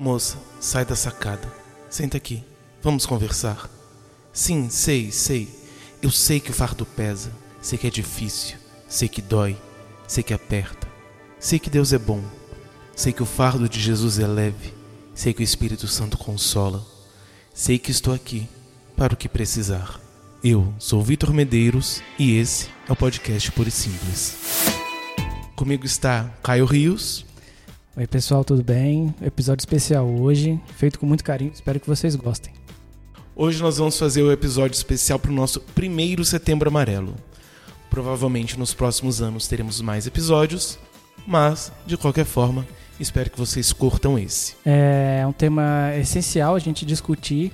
Moça, sai da sacada. Senta aqui. Vamos conversar. Sim, sei, sei. Eu sei que o fardo pesa. Sei que é difícil. Sei que dói. Sei que aperta. Sei que Deus é bom. Sei que o fardo de Jesus é leve. Sei que o Espírito Santo consola. Sei que estou aqui para o que precisar. Eu sou Vitor Medeiros e esse é o podcast Puro e Simples. Comigo está Caio Rios. Oi pessoal, tudo bem? Episódio especial hoje, feito com muito carinho, espero que vocês gostem. Hoje nós vamos fazer o episódio especial para o nosso primeiro Setembro Amarelo. Provavelmente nos próximos anos teremos mais episódios, mas de qualquer forma, espero que vocês curtam esse. É um tema essencial a gente discutir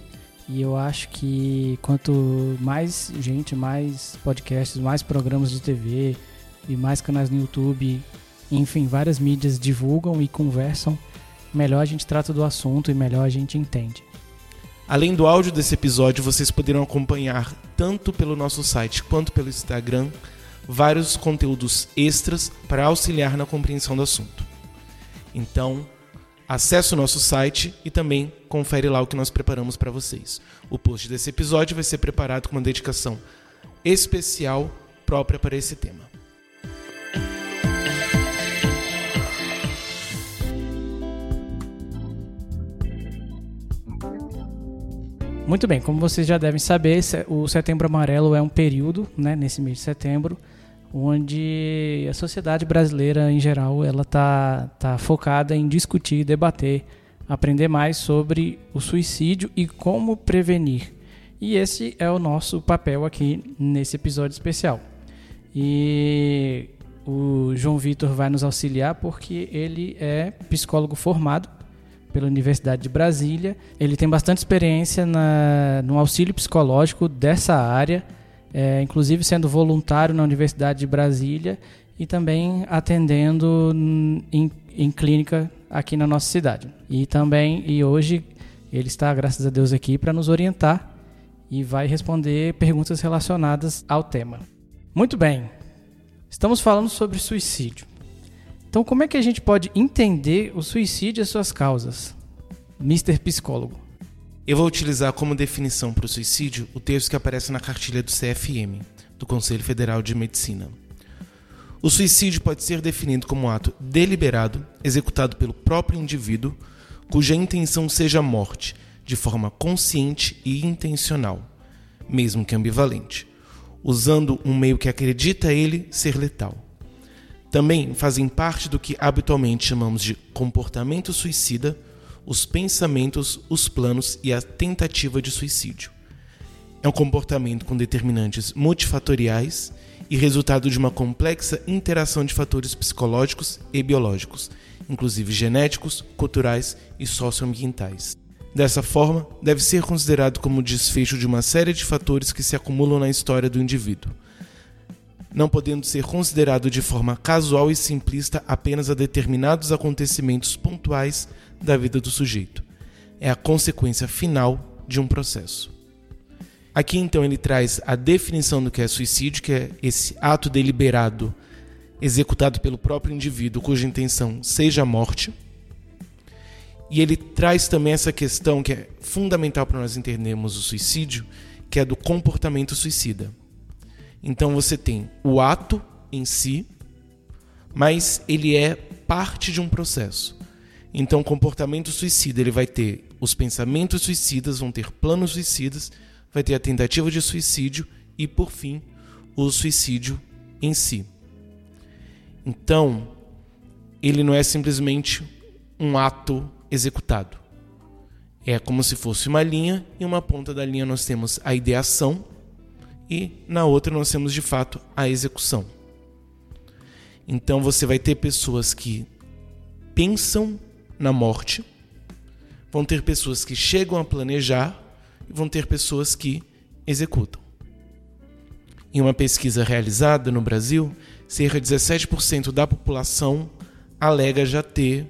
e eu acho que quanto mais gente, mais podcasts, mais programas de TV e mais canais no YouTube, enfim, várias mídias divulgam e conversam, melhor a gente trata do assunto e melhor a gente entende. Além do áudio desse episódio, vocês poderão acompanhar tanto pelo nosso site quanto pelo Instagram vários conteúdos extras para auxiliar na compreensão do assunto. Então, acesse o nosso site e também confere lá o que nós preparamos para vocês. O post desse episódio vai ser preparado com uma dedicação especial própria para esse tema. Muito bem, como vocês já devem saber, o Setembro Amarelo é um período, né, nesse mês de setembro, onde a sociedade brasileira em geral ela tá, tá focada em discutir, debater, aprender mais sobre o suicídio e como prevenir. E esse é o nosso papel aqui nesse episódio especial. E o João Vitor vai nos auxiliar porque ele é psicólogo formado pela Universidade de Brasília. Ele tem bastante experiência na, no auxílio psicológico dessa área, é, inclusive sendo voluntário na Universidade de Brasília e também atendendo em, em clínica aqui na nossa cidade. E também, e hoje, ele está, graças a Deus, aqui para nos orientar e vai responder perguntas relacionadas ao tema. Muito bem, estamos falando sobre suicídio. Então, como é que a gente pode entender o suicídio e as suas causas? Mr. Psicólogo. Eu vou utilizar como definição para o suicídio o texto que aparece na cartilha do CFM, do Conselho Federal de Medicina. O suicídio pode ser definido como um ato deliberado, executado pelo próprio indivíduo, cuja intenção seja a morte, de forma consciente e intencional, mesmo que ambivalente, usando um meio que acredita ele ser letal. Também fazem parte do que habitualmente chamamos de comportamento suicida os pensamentos, os planos e a tentativa de suicídio. É um comportamento com determinantes multifatoriais e resultado de uma complexa interação de fatores psicológicos e biológicos, inclusive genéticos, culturais e socioambientais. Dessa forma, deve ser considerado como desfecho de uma série de fatores que se acumulam na história do indivíduo não podendo ser considerado de forma casual e simplista apenas a determinados acontecimentos pontuais da vida do sujeito. É a consequência final de um processo. Aqui então ele traz a definição do que é suicídio, que é esse ato deliberado executado pelo próprio indivíduo cuja intenção seja a morte. E ele traz também essa questão que é fundamental para nós entendermos o suicídio, que é do comportamento suicida. Então você tem o ato em si, mas ele é parte de um processo. Então comportamento suicida, ele vai ter os pensamentos suicidas, vão ter planos suicidas, vai ter a tentativa de suicídio e por fim, o suicídio em si. Então, ele não é simplesmente um ato executado. É como se fosse uma linha e uma ponta da linha nós temos a ideação e na outra nós temos de fato a execução. Então você vai ter pessoas que pensam na morte, vão ter pessoas que chegam a planejar e vão ter pessoas que executam. Em uma pesquisa realizada no Brasil, cerca de 17% da população alega já ter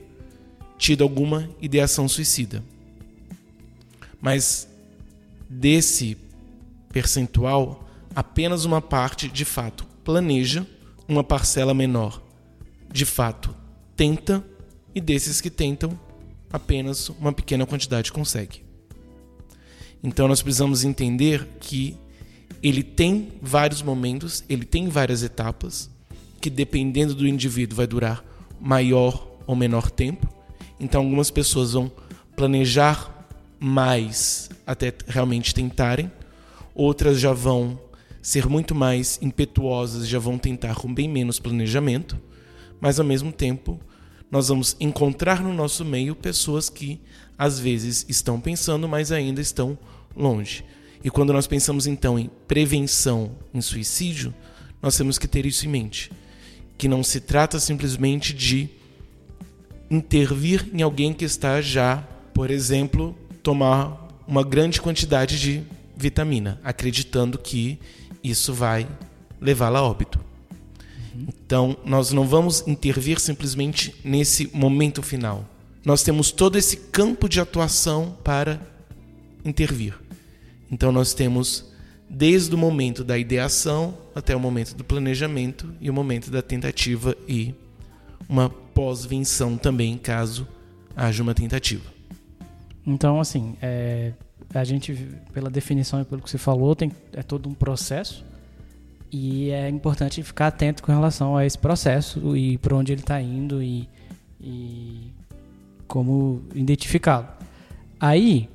tido alguma ideação suicida. Mas desse percentual, apenas uma parte de fato planeja, uma parcela menor de fato tenta, e desses que tentam, apenas uma pequena quantidade consegue. Então nós precisamos entender que ele tem vários momentos, ele tem várias etapas, que dependendo do indivíduo vai durar maior ou menor tempo. Então algumas pessoas vão planejar mais até realmente tentarem, outras já vão ser muito mais impetuosas, já vão tentar com bem menos planejamento, mas ao mesmo tempo nós vamos encontrar no nosso meio pessoas que às vezes estão pensando, mas ainda estão longe. E quando nós pensamos então em prevenção em suicídio, nós temos que ter isso em mente, que não se trata simplesmente de intervir em alguém que está já, por exemplo, tomar uma grande quantidade de vitamina, acreditando que isso vai levá-la a óbito. Então, nós não vamos intervir simplesmente nesse momento final. Nós temos todo esse campo de atuação para intervir. Então, nós temos desde o momento da ideação até o momento do planejamento e o momento da tentativa e uma pós-venção também, caso haja uma tentativa. Então, assim, é, a gente, pela definição e pelo que você falou, tem, é todo um processo e é importante ficar atento com relação a esse processo e para onde ele está indo e, e como identificá-lo. Aí,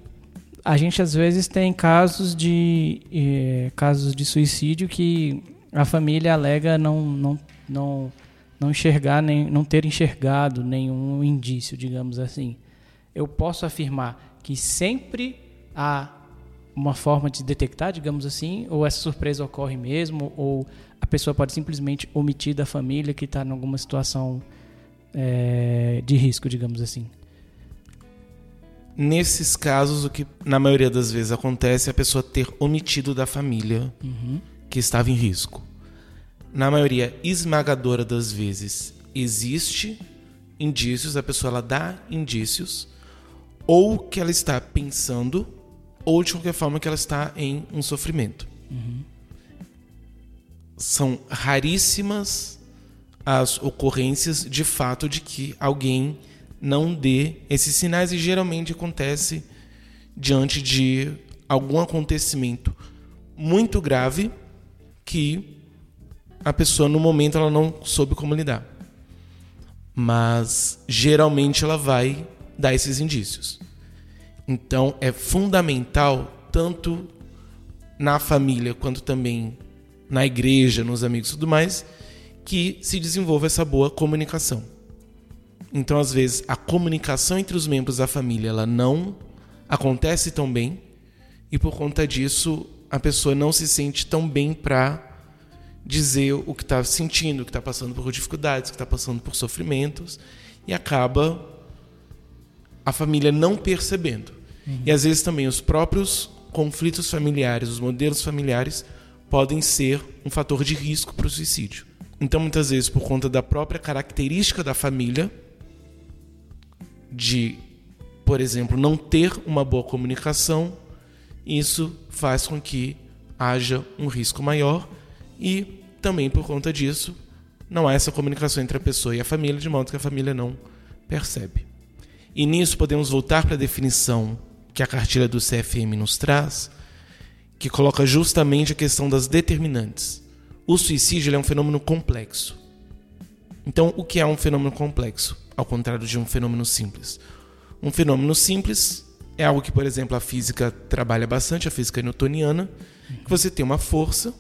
a gente às vezes tem casos de eh, casos de suicídio que a família alega não não não não enxergar nem não ter enxergado nenhum indício, digamos assim. Eu posso afirmar que sempre há uma forma de detectar, digamos assim, ou essa surpresa ocorre mesmo, ou a pessoa pode simplesmente omitir da família que está em alguma situação é, de risco, digamos assim. Nesses casos, o que na maioria das vezes acontece é a pessoa ter omitido da família uhum. que estava em risco. Na maioria esmagadora das vezes, existe indícios, a pessoa ela dá indícios, ou que ela está pensando ou de qualquer forma que ela está em um sofrimento. Uhum. São raríssimas as ocorrências de fato de que alguém não dê esses sinais e geralmente acontece diante de algum acontecimento muito grave que a pessoa no momento ela não soube como lidar. Mas geralmente ela vai dar esses indícios. Então é fundamental, tanto na família quanto também na igreja, nos amigos e tudo mais, que se desenvolva essa boa comunicação. Então, às vezes, a comunicação entre os membros da família ela não acontece tão bem e por conta disso a pessoa não se sente tão bem para dizer o que está sentindo, o que está passando por dificuldades, o que está passando por sofrimentos e acaba a família não percebendo. Uhum. E às vezes também os próprios conflitos familiares, os modelos familiares, podem ser um fator de risco para o suicídio. Então, muitas vezes, por conta da própria característica da família, de, por exemplo, não ter uma boa comunicação, isso faz com que haja um risco maior e também por conta disso não há essa comunicação entre a pessoa e a família, de modo que a família não percebe. E nisso podemos voltar para a definição que a cartilha do CFM nos traz, que coloca justamente a questão das determinantes. O suicídio é um fenômeno complexo. Então, o que é um fenômeno complexo, ao contrário de um fenômeno simples? Um fenômeno simples é algo que, por exemplo, a física trabalha bastante, a física newtoniana, que você tem uma força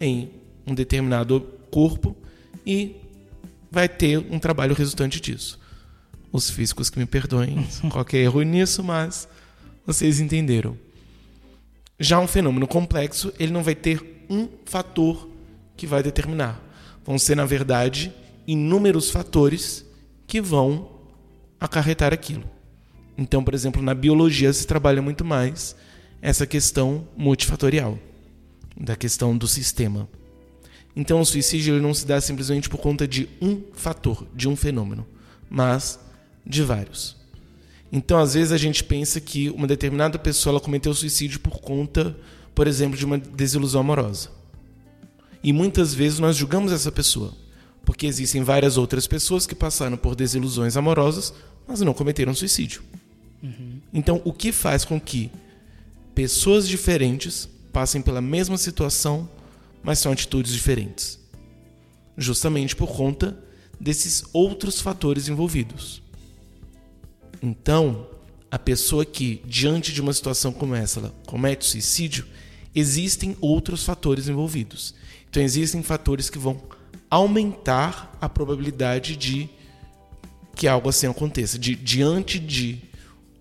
em um determinado corpo e vai ter um trabalho resultante disso. Os físicos que me perdoem qualquer erro nisso, mas vocês entenderam. Já um fenômeno complexo, ele não vai ter um fator que vai determinar. Vão ser, na verdade, inúmeros fatores que vão acarretar aquilo. Então, por exemplo, na biologia se trabalha muito mais essa questão multifatorial, da questão do sistema. Então, o suicídio ele não se dá simplesmente por conta de um fator, de um fenômeno, mas de vários. Então, às vezes, a gente pensa que uma determinada pessoa ela cometeu suicídio por conta, por exemplo, de uma desilusão amorosa. E muitas vezes nós julgamos essa pessoa. Porque existem várias outras pessoas que passaram por desilusões amorosas, mas não cometeram suicídio. Uhum. Então, o que faz com que pessoas diferentes passem pela mesma situação, mas são atitudes diferentes? Justamente por conta desses outros fatores envolvidos. Então, a pessoa que, diante de uma situação como essa, ela comete suicídio, existem outros fatores envolvidos. Então, existem fatores que vão aumentar a probabilidade de que algo assim aconteça, de diante de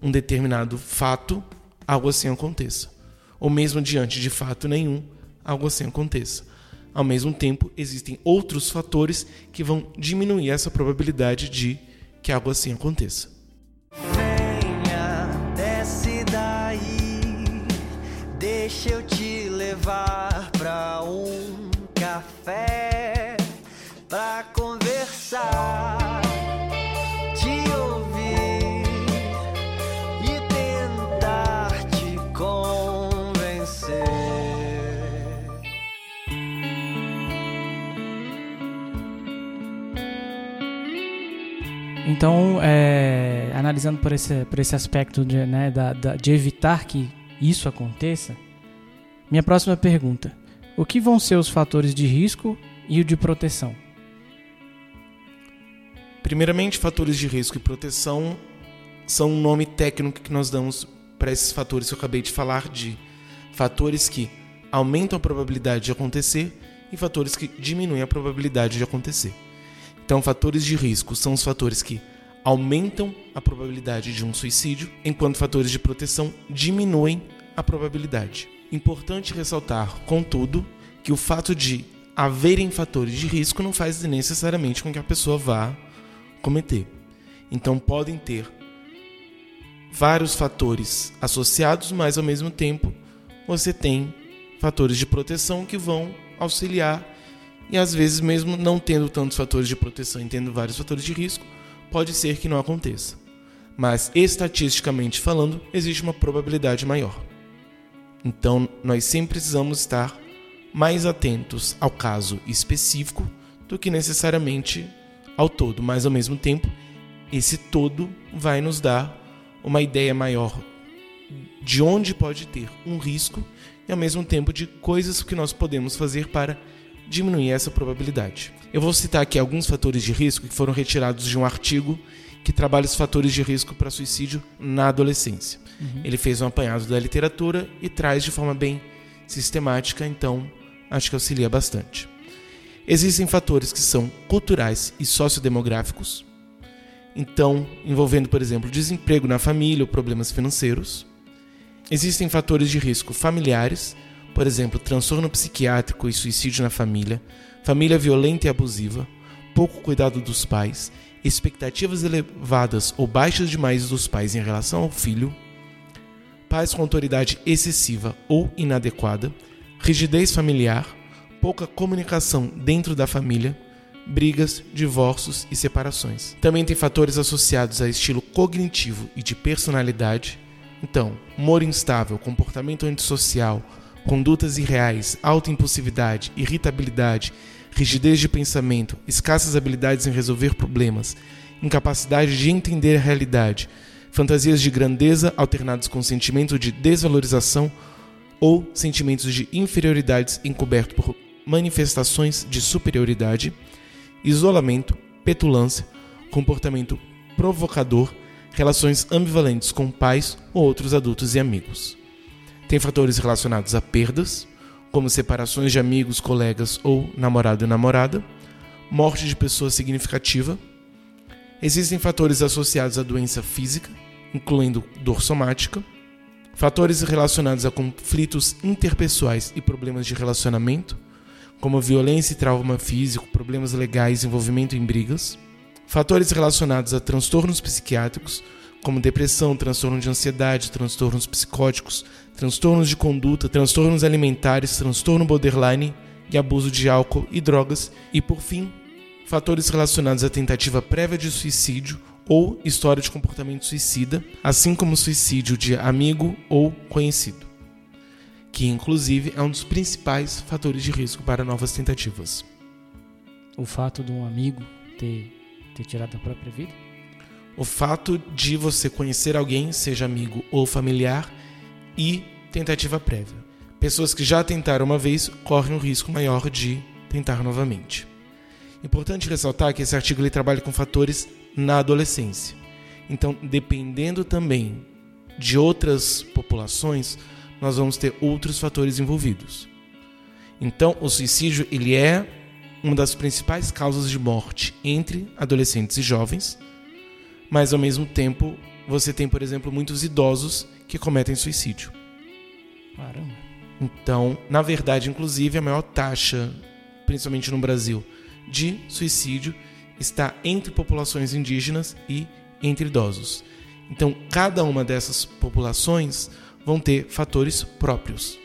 um determinado fato, algo assim aconteça. Ou mesmo diante de fato nenhum, algo assim aconteça. Ao mesmo tempo, existem outros fatores que vão diminuir essa probabilidade de que algo assim aconteça. Venha, desce daí, deixa eu te levar pra um café pra conversar. Então, é, analisando por esse, por esse aspecto de, né, da, da, de evitar que isso aconteça, minha próxima pergunta: o que vão ser os fatores de risco e o de proteção? Primeiramente, fatores de risco e proteção são um nome técnico que nós damos para esses fatores que eu acabei de falar, de fatores que aumentam a probabilidade de acontecer e fatores que diminuem a probabilidade de acontecer. Então, fatores de risco são os fatores que aumentam a probabilidade de um suicídio, enquanto fatores de proteção diminuem a probabilidade. Importante ressaltar, contudo, que o fato de haverem fatores de risco não faz necessariamente com que a pessoa vá cometer. Então, podem ter vários fatores associados, mas ao mesmo tempo você tem fatores de proteção que vão auxiliar e às vezes, mesmo não tendo tantos fatores de proteção e tendo vários fatores de risco, pode ser que não aconteça. Mas estatisticamente falando, existe uma probabilidade maior. Então, nós sempre precisamos estar mais atentos ao caso específico do que necessariamente ao todo, mas ao mesmo tempo, esse todo vai nos dar uma ideia maior de onde pode ter um risco e ao mesmo tempo de coisas que nós podemos fazer para diminuir essa probabilidade. Eu vou citar aqui alguns fatores de risco que foram retirados de um artigo que trabalha os fatores de risco para suicídio na adolescência. Uhum. Ele fez um apanhado da literatura e traz de forma bem sistemática, então acho que auxilia bastante. Existem fatores que são culturais e sociodemográficos, então envolvendo, por exemplo, desemprego na família ou problemas financeiros. Existem fatores de risco familiares, por exemplo, transtorno psiquiátrico e suicídio na família, família violenta e abusiva, pouco cuidado dos pais, expectativas elevadas ou baixas demais dos pais em relação ao filho, pais com autoridade excessiva ou inadequada, rigidez familiar, pouca comunicação dentro da família, brigas, divórcios e separações. Também tem fatores associados a estilo cognitivo e de personalidade. Então, humor instável, comportamento antissocial, condutas irreais, alta impulsividade, irritabilidade, rigidez de pensamento, escassas habilidades em resolver problemas, incapacidade de entender a realidade, fantasias de grandeza alternadas com sentimento de desvalorização ou sentimentos de inferioridade encoberto por manifestações de superioridade, isolamento, petulância, comportamento provocador, relações ambivalentes com pais ou outros adultos e amigos. Tem fatores relacionados a perdas, como separações de amigos, colegas ou namorado e namorada, morte de pessoa significativa. Existem fatores associados à doença física, incluindo dor somática, fatores relacionados a conflitos interpessoais e problemas de relacionamento, como violência e trauma físico, problemas legais, envolvimento em brigas, fatores relacionados a transtornos psiquiátricos, como depressão, transtorno de ansiedade, transtornos psicóticos, transtornos de conduta, transtornos alimentares, transtorno borderline e abuso de álcool e drogas, e por fim, fatores relacionados à tentativa prévia de suicídio ou história de comportamento suicida, assim como suicídio de amigo ou conhecido, que inclusive é um dos principais fatores de risco para novas tentativas. o fato de um amigo ter, ter tirado a própria vida? O fato de você conhecer alguém, seja amigo ou familiar, e tentativa prévia. Pessoas que já tentaram uma vez correm um risco maior de tentar novamente. Importante ressaltar que esse artigo ele trabalha com fatores na adolescência. Então, dependendo também de outras populações, nós vamos ter outros fatores envolvidos. Então, o suicídio ele é uma das principais causas de morte entre adolescentes e jovens, mas ao mesmo tempo você tem, por exemplo, muitos idosos que cometem suicídio. Caramba. Então, na verdade, inclusive, a maior taxa, principalmente no Brasil, de suicídio está entre populações indígenas e entre idosos. Então, cada uma dessas populações vão ter fatores próprios.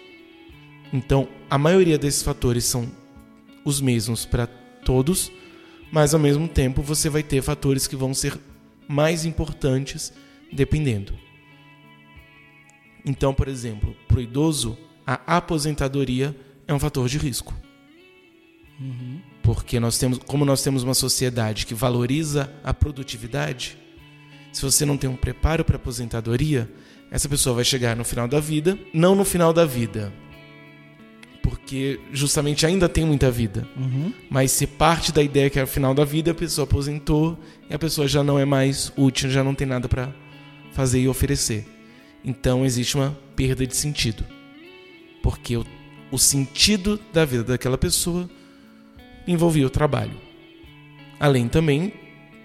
Então, a maioria desses fatores são os mesmos para todos, mas ao mesmo tempo você vai ter fatores que vão ser mais importantes dependendo. Então, por exemplo, para o idoso, a aposentadoria é um fator de risco. Uhum. Porque nós temos, como nós temos uma sociedade que valoriza a produtividade, se você não tem um preparo para aposentadoria, essa pessoa vai chegar no final da vida, não no final da vida, porque justamente ainda tem muita vida. Uhum. Mas se parte da ideia que é o final da vida, a pessoa aposentou e a pessoa já não é mais útil, já não tem nada para fazer e oferecer. Então existe uma perda de sentido. Porque o, o sentido da vida daquela pessoa envolvia o trabalho. Além também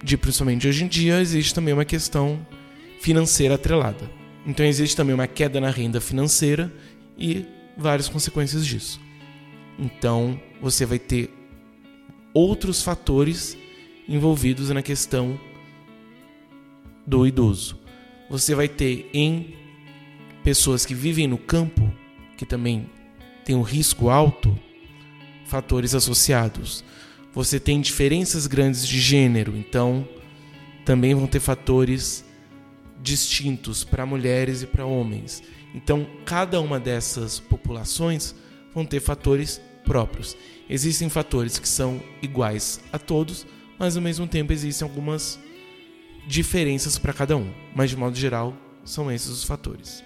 de, principalmente hoje em dia, existe também uma questão financeira atrelada. Então existe também uma queda na renda financeira e várias consequências disso. Então você vai ter outros fatores envolvidos na questão do idoso. Você vai ter em pessoas que vivem no campo, que também tem um risco alto, fatores associados. Você tem diferenças grandes de gênero, então também vão ter fatores distintos para mulheres e para homens. Então, cada uma dessas populações vão ter fatores próprios. Existem fatores que são iguais a todos, mas ao mesmo tempo existem algumas diferenças para cada um. Mas de modo geral, são esses os fatores.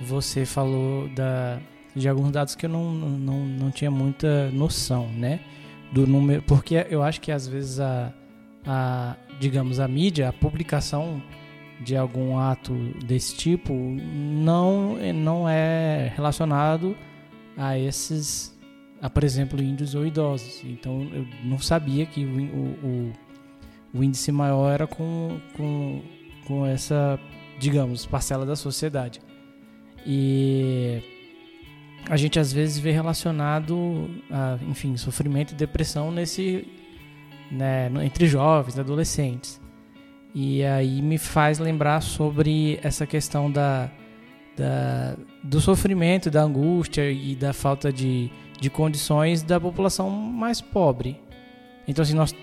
Você falou da, de alguns dados que eu não, não, não tinha muita noção, né? Do número, porque eu acho que às vezes a, a digamos, a mídia, a publicação de algum ato desse tipo não, não é relacionado a esses, a, por exemplo, índios ou idosos. Então eu não sabia que o, o, o índice maior era com, com, com essa, digamos, parcela da sociedade. E a gente às vezes vê relacionado a, enfim, sofrimento e depressão nesse, né, entre jovens, adolescentes. E aí me faz lembrar sobre essa questão da, da, do sofrimento, da angústia e da falta de, de condições da população mais pobre. Então, assim, nós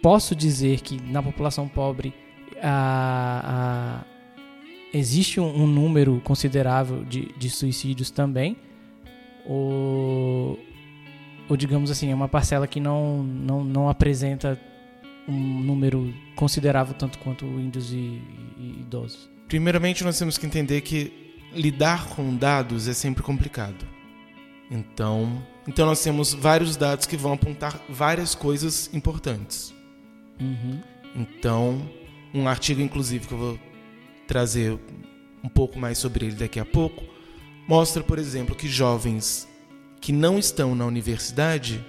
posso dizer que na população pobre a, existe um, um, número considerável de, de suicídios também, ou, ou digamos assim, é uma parcela que não, não, não apresenta um número considerável tanto quanto índios e, e idosos? Primeiramente, nós temos que entender que lidar com dados é sempre complicado. Então, então nós temos vários dados que vão apontar várias coisas importantes. Uhum. Então, um artigo, inclusive, que eu vou trazer um pouco mais sobre ele daqui a pouco, mostra, por exemplo, que jovens que não estão na universidade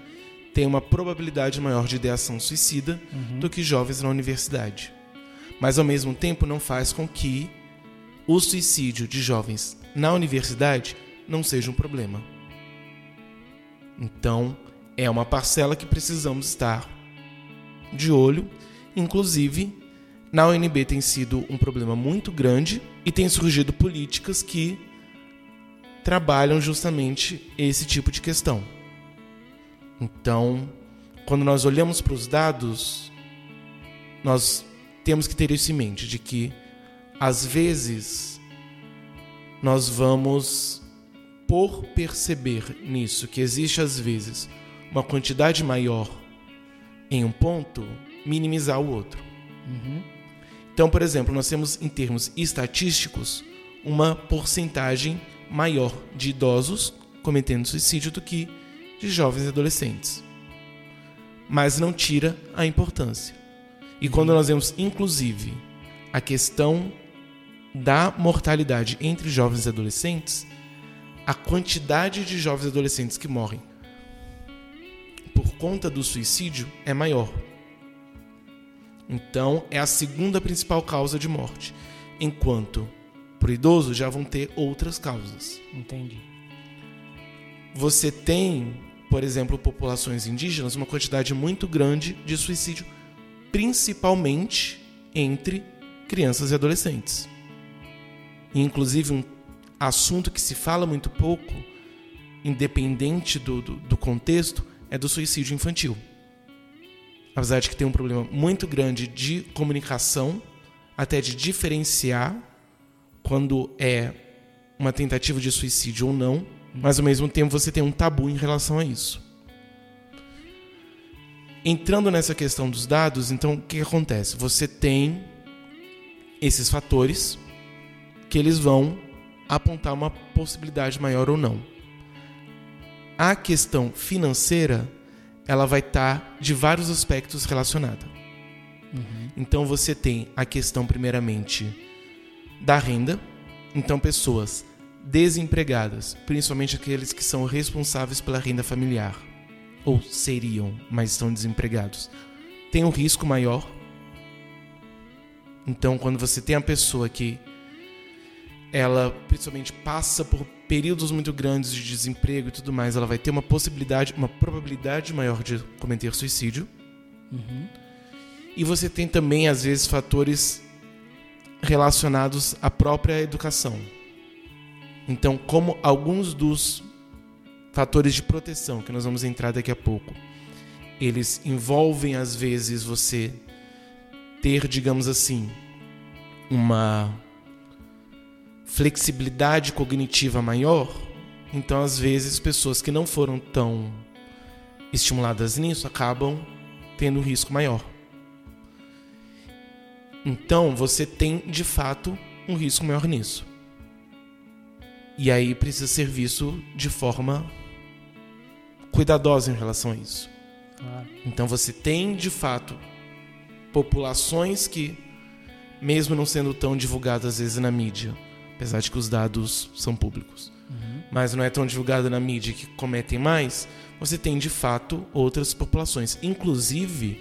têm uma probabilidade maior de ideação suicida uhum. do que jovens na universidade. Mas, ao mesmo tempo, não faz com que o suicídio de jovens na universidade não seja um problema. Então, é uma parcela que precisamos estar de olho. Inclusive, na UNB tem sido um problema muito grande e tem surgido políticas que trabalham justamente esse tipo de questão. Então, quando nós olhamos para os dados, nós temos que ter isso em mente, de que às vezes nós vamos por perceber nisso que existe às vezes uma quantidade maior em um ponto, minimizar o outro. Então, por exemplo, nós temos em termos estatísticos uma porcentagem maior de idosos cometendo suicídio do que de jovens e adolescentes. Mas não tira a importância. E quando nós vemos, inclusive, a questão da mortalidade entre jovens e adolescentes, a quantidade de jovens e adolescentes que morrem por conta do suicídio é maior. Então, é a segunda principal causa de morte. Enquanto para o idoso já vão ter outras causas. Entendi. Você tem, por exemplo, populações indígenas, uma quantidade muito grande de suicídio, principalmente entre crianças e adolescentes. E, inclusive, um assunto que se fala muito pouco, independente do, do, do contexto, é do suicídio infantil. Apesar de que tem um problema muito grande de comunicação, até de diferenciar quando é uma tentativa de suicídio ou não, mas ao mesmo tempo você tem um tabu em relação a isso. Entrando nessa questão dos dados, então o que acontece? Você tem esses fatores que eles vão apontar uma possibilidade maior ou não. A questão financeira, ela vai estar de vários aspectos relacionada. Então você tem a questão primeiramente da renda, então pessoas desempregadas, principalmente aqueles que são responsáveis pela renda familiar ou seriam, mas estão desempregados, tem um risco maior. Então, quando você tem a pessoa que ela principalmente passa por períodos muito grandes de desemprego e tudo mais, ela vai ter uma possibilidade, uma probabilidade maior de cometer suicídio. E você tem também, às vezes, fatores relacionados à própria educação. Então, como alguns dos fatores de proteção que nós vamos entrar daqui a pouco, eles envolvem às vezes você ter, digamos assim, uma flexibilidade cognitiva maior, então às vezes pessoas que não foram tão estimuladas nisso acabam tendo um risco maior. Então você tem de fato um risco maior nisso. E aí precisa ser visto de forma cuidadosa em relação a isso. Então você tem de fato populações que, mesmo não sendo tão divulgadas às vezes na mídia, apesar de que os dados são públicos, mas não é tão divulgada na mídia que cometem mais, você tem de fato outras populações. Inclusive,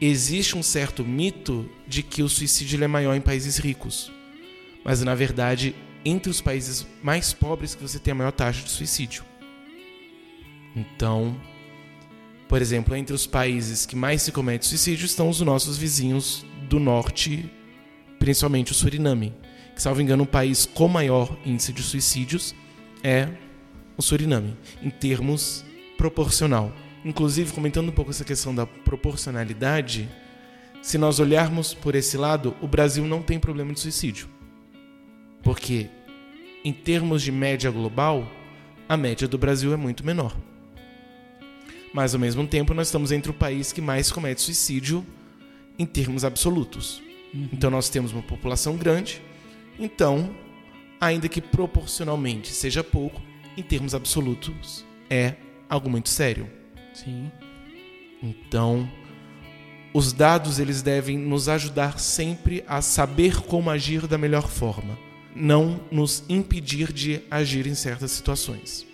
existe um certo mito de que o suicídio é maior em países ricos. Mas na verdade, entre os países mais pobres que você tem a maior taxa de suicídio. Então, por exemplo, entre os países que mais se comete suicídio estão os nossos vizinhos do norte, principalmente o Suriname, que, salvo engano, o país com maior índice de suicídios é o Suriname, em termos proporcional. Inclusive, comentando um pouco essa questão da proporcionalidade, se nós olharmos por esse lado, o Brasil não tem problema de suicídio. Porque, em termos de média global, a média do Brasil é muito menor. Mas, ao mesmo tempo, nós estamos entre o país que mais comete suicídio em termos absolutos. Então, nós temos uma população grande, então, ainda que proporcionalmente seja pouco, em termos absolutos é algo muito sério. Sim. Então, os dados eles devem nos ajudar sempre a saber como agir da melhor forma, não nos impedir de agir em certas situações.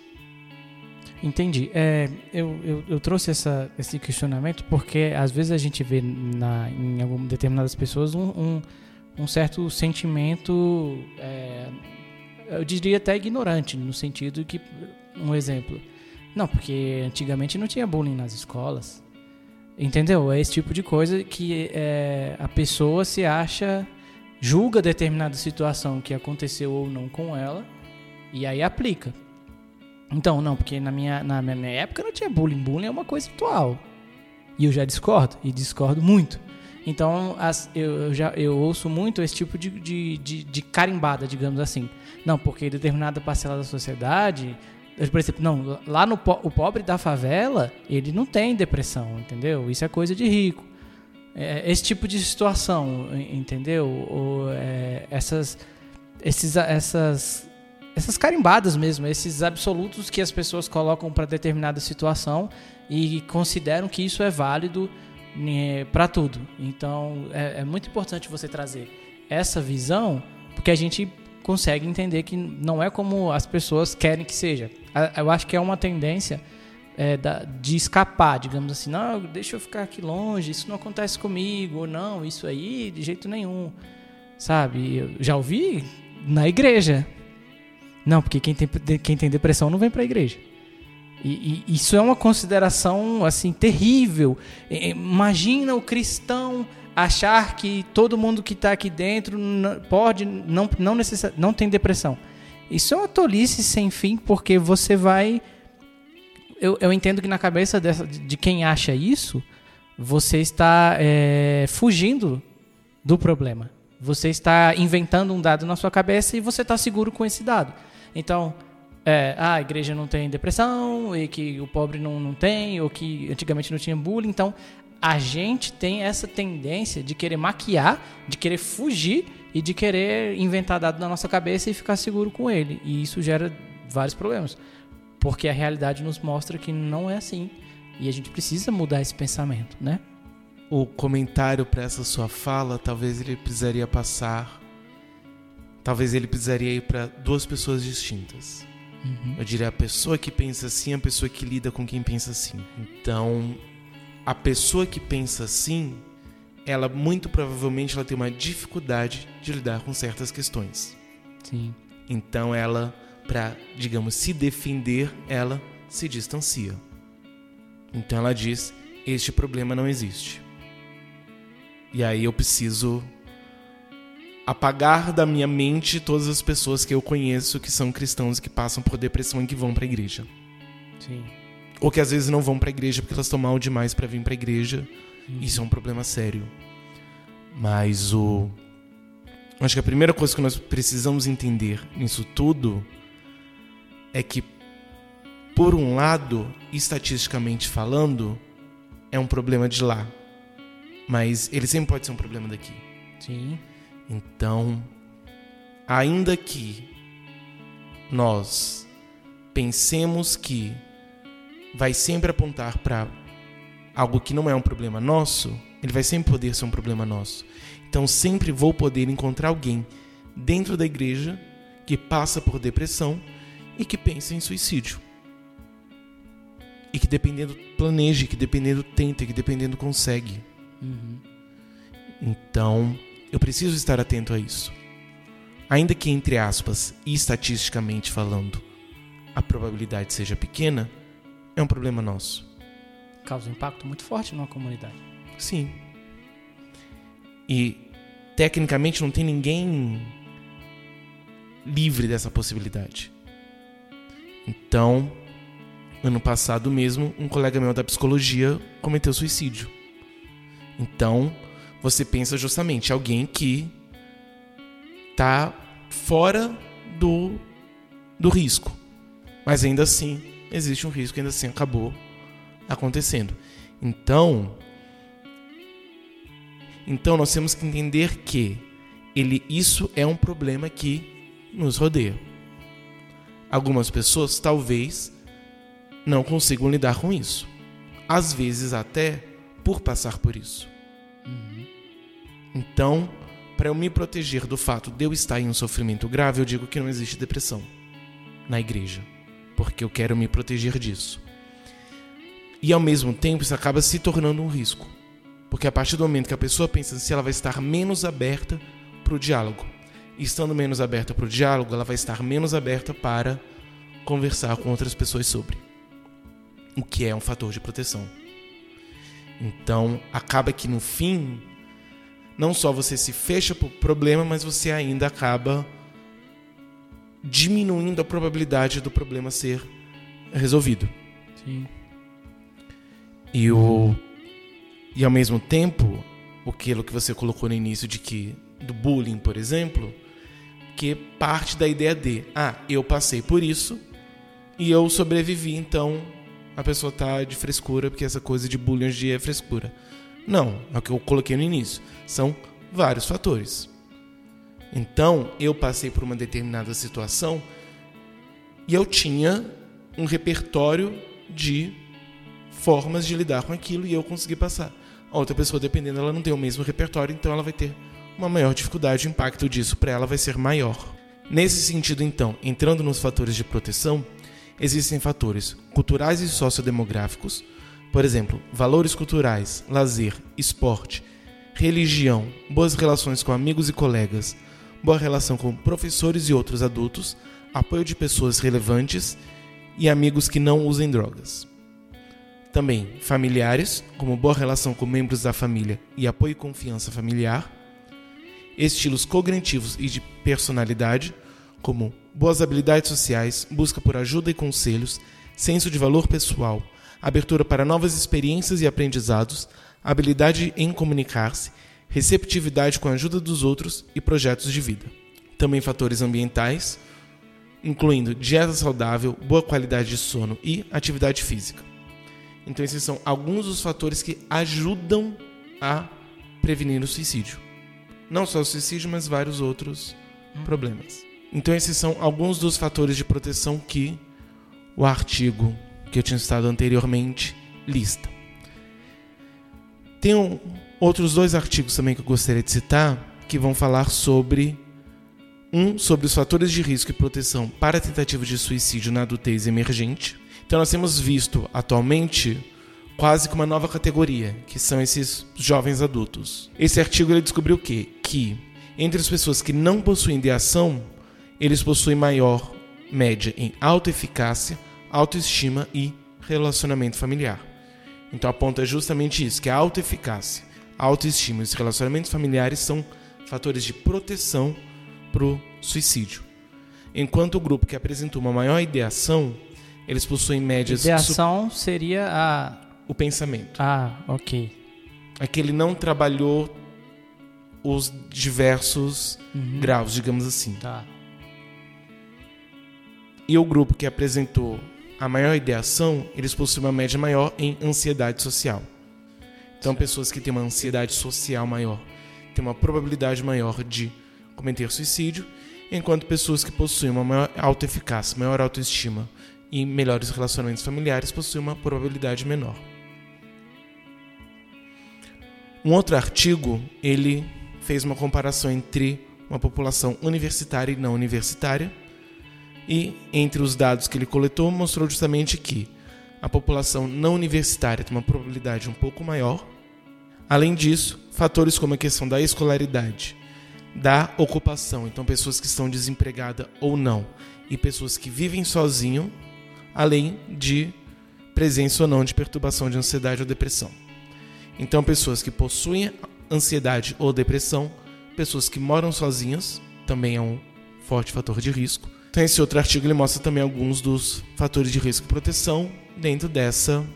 Entendi. É, eu, eu, eu trouxe essa, esse questionamento porque às vezes a gente vê na, em algumas determinadas pessoas um, um, um certo sentimento, é, eu diria até ignorante, no sentido que, um exemplo, não, porque antigamente não tinha bullying nas escolas. Entendeu? É esse tipo de coisa que é, a pessoa se acha, julga determinada situação que aconteceu ou não com ela e aí aplica. Então, não, porque na minha, na minha época não tinha bullying. Bullying é uma coisa atual. E eu já discordo, e discordo muito. Então, as- eu, já, eu ouço muito esse tipo de, de, de, de carimbada, digamos assim. Não, porque determinada parcela da sociedade Por exemplo, não, lá no o pobre da favela, ele não tem depressão, entendeu? Isso é coisa de rico. É, esse tipo de situação, en- entendeu? Ou, é, essas, esses, essas, essas carimbadas mesmo, esses absolutos que as pessoas colocam para determinada situação e consideram que isso é válido para tudo. Então, é, é muito importante você trazer essa visão, porque a gente consegue entender que não é como as pessoas querem que seja. Eu acho que é uma tendência é, da- de escapar, digamos assim, não, deixa eu ficar aqui longe, isso não acontece comigo, ou não, isso aí de jeito nenhum, sabe? Eu já ouvi na igreja. Não, porque quem tem, quem tem depressão não vem para a igreja. E, e isso é uma consideração assim terrível. Imagina o cristão achar que todo mundo que está aqui dentro pode não não não tem depressão. Isso é uma tolice sem fim, porque você vai eu, eu entendo que na cabeça dessa, de quem acha isso, você está é, fugindo do problema. Você está inventando um dado na sua cabeça e você está seguro com esse dado. Então, é, ah, a igreja não tem depressão, e que o pobre não, não tem, ou que antigamente não tinha bullying. Então, a gente tem essa tendência de querer maquiar, de querer fugir e de querer inventar dado na nossa cabeça e ficar seguro com ele. E isso gera vários problemas. Porque a realidade nos mostra que não é assim. E a gente precisa mudar esse pensamento, né? O comentário para essa sua fala, talvez ele precisaria passar. Talvez ele precisaria ir para duas pessoas distintas. Eu diria a pessoa que pensa assim, a pessoa que lida com quem pensa assim. Então, a pessoa que pensa assim, ela muito provavelmente ela tem uma dificuldade de lidar com certas questões. Sim. Então ela, para, digamos, se defender, ela se distancia. Então ela diz: "Este problema não existe". E aí eu preciso apagar da minha mente todas as pessoas que eu conheço que são cristãos e que passam por depressão e que vão para a igreja. Sim. Ou que às vezes não vão para a igreja porque elas estão mal demais para vir para a igreja. Isso é um problema sério. Mas o acho que a primeira coisa que nós precisamos entender nisso tudo é que por um lado, estatisticamente falando, é um problema de lá. Mas ele sempre pode ser um problema daqui. Sim. Então, ainda que nós pensemos que vai sempre apontar para algo que não é um problema nosso, ele vai sempre poder ser um problema nosso. Então, sempre vou poder encontrar alguém dentro da igreja que passa por depressão e que pensa em suicídio. E que dependendo planeje, que dependendo tenta, que dependendo consegue. Então, eu preciso estar atento a isso. Ainda que, entre aspas, e estatisticamente falando, a probabilidade seja pequena, é um problema nosso. Causa um impacto muito forte numa comunidade. Sim. E, tecnicamente, não tem ninguém livre dessa possibilidade. Então, ano passado mesmo, um colega meu da psicologia cometeu suicídio. Então, você pensa justamente alguém que tá fora do do risco. Mas ainda assim, existe um risco, ainda assim acabou acontecendo. Então, então nós temos que entender que ele isso é um problema que nos rodeia. Algumas pessoas talvez não consigam lidar com isso. Às vezes até por passar por isso. Então, para eu me proteger do fato de eu estar em um sofrimento grave, eu digo que não existe depressão na igreja, porque eu quero me proteger disso. E ao mesmo tempo, isso acaba se tornando um risco, porque a partir do momento que a pessoa pensa assim, ela vai estar menos aberta para o diálogo. E estando menos aberta para o diálogo, ela vai estar menos aberta para conversar com outras pessoas sobre. O que é um fator de proteção. Então, acaba que no fim, não só você se fecha para o problema, mas você ainda acaba diminuindo a probabilidade do problema ser resolvido. Sim. E o e ao mesmo tempo, aquilo que você colocou no início de que do bullying, por exemplo, que parte da ideia de, ah, eu passei por isso, E eu sobrevivi, então a pessoa tá de frescura, porque essa coisa de bullying hoje em dia é frescura. Não, é o que eu coloquei no início. São vários fatores. Então, eu passei por uma determinada situação e eu tinha um repertório de formas de lidar com aquilo e eu consegui passar. A outra pessoa, dependendo, ela não tem o mesmo repertório, então ela vai ter uma maior dificuldade, o impacto disso para ela vai ser maior. Nesse sentido, então, entrando nos fatores de proteção, existem fatores culturais e sociodemográficos, por exemplo, valores culturais, lazer, esporte, religião, boas relações com amigos e colegas, boa relação com professores e outros adultos, apoio de pessoas relevantes e amigos que não usem drogas. Também familiares, como boa relação com membros da família e apoio e confiança familiar. Estilos cognitivos e de personalidade, como boas habilidades sociais, busca por ajuda e conselhos, senso de valor pessoal, abertura para novas experiências e aprendizados, habilidade em comunicar-se, receptividade com a ajuda dos outros e projetos de vida. Também fatores ambientais, incluindo dieta saudável, boa qualidade de sono e atividade física. Então, esses são alguns dos fatores que ajudam a prevenir o suicídio. Não só o suicídio, mas vários outros problemas. Então, esses são alguns dos fatores de proteção que o artigo que eu tinha citado anteriormente lista. Tem outros dois artigos também que eu gostaria de citar que vão falar sobre um sobre os fatores de risco e proteção para tentativa de suicídio na adultez emergente então nós temos visto atualmente quase que uma nova categoria, que são esses jovens adultos. Esse artigo ele descobriu o quê? Que entre as pessoas que não possuem ideação, eles possuem maior média em autoeficácia, autoestima e relacionamento familiar. Então aponta justamente isso, que a autoeficácia, a autoestima e os relacionamentos familiares são fatores de proteção para o suicídio. Enquanto o grupo que apresentou uma maior ideação eles possuem médias. Ideação su... seria a. O pensamento. Ah, ok. É que ele não trabalhou os diversos uhum. graus, digamos assim. Tá. E o grupo que apresentou a maior ideação, eles possuem uma média maior em ansiedade social. Então, pessoas que têm uma ansiedade social maior têm uma probabilidade maior de cometer suicídio, enquanto pessoas que possuem uma maior autoeficácia, maior autoestima e melhores relacionamentos familiares possuem uma probabilidade menor. Um outro artigo, ele fez uma comparação entre uma população universitária e não universitária, e entre os dados que ele coletou mostrou justamente que a população não universitária tem uma probabilidade um pouco maior. Além disso, fatores como a questão da escolaridade, da ocupação, então pessoas que estão desempregadas ou não, e pessoas que vivem sozinho além de presença ou não de perturbação de ansiedade ou depressão. Então, pessoas que possuem ansiedade ou depressão, pessoas que moram sozinhas, também é um forte fator de risco. Então, esse outro artigo ele mostra também alguns dos fatores de risco e proteção dentro dessa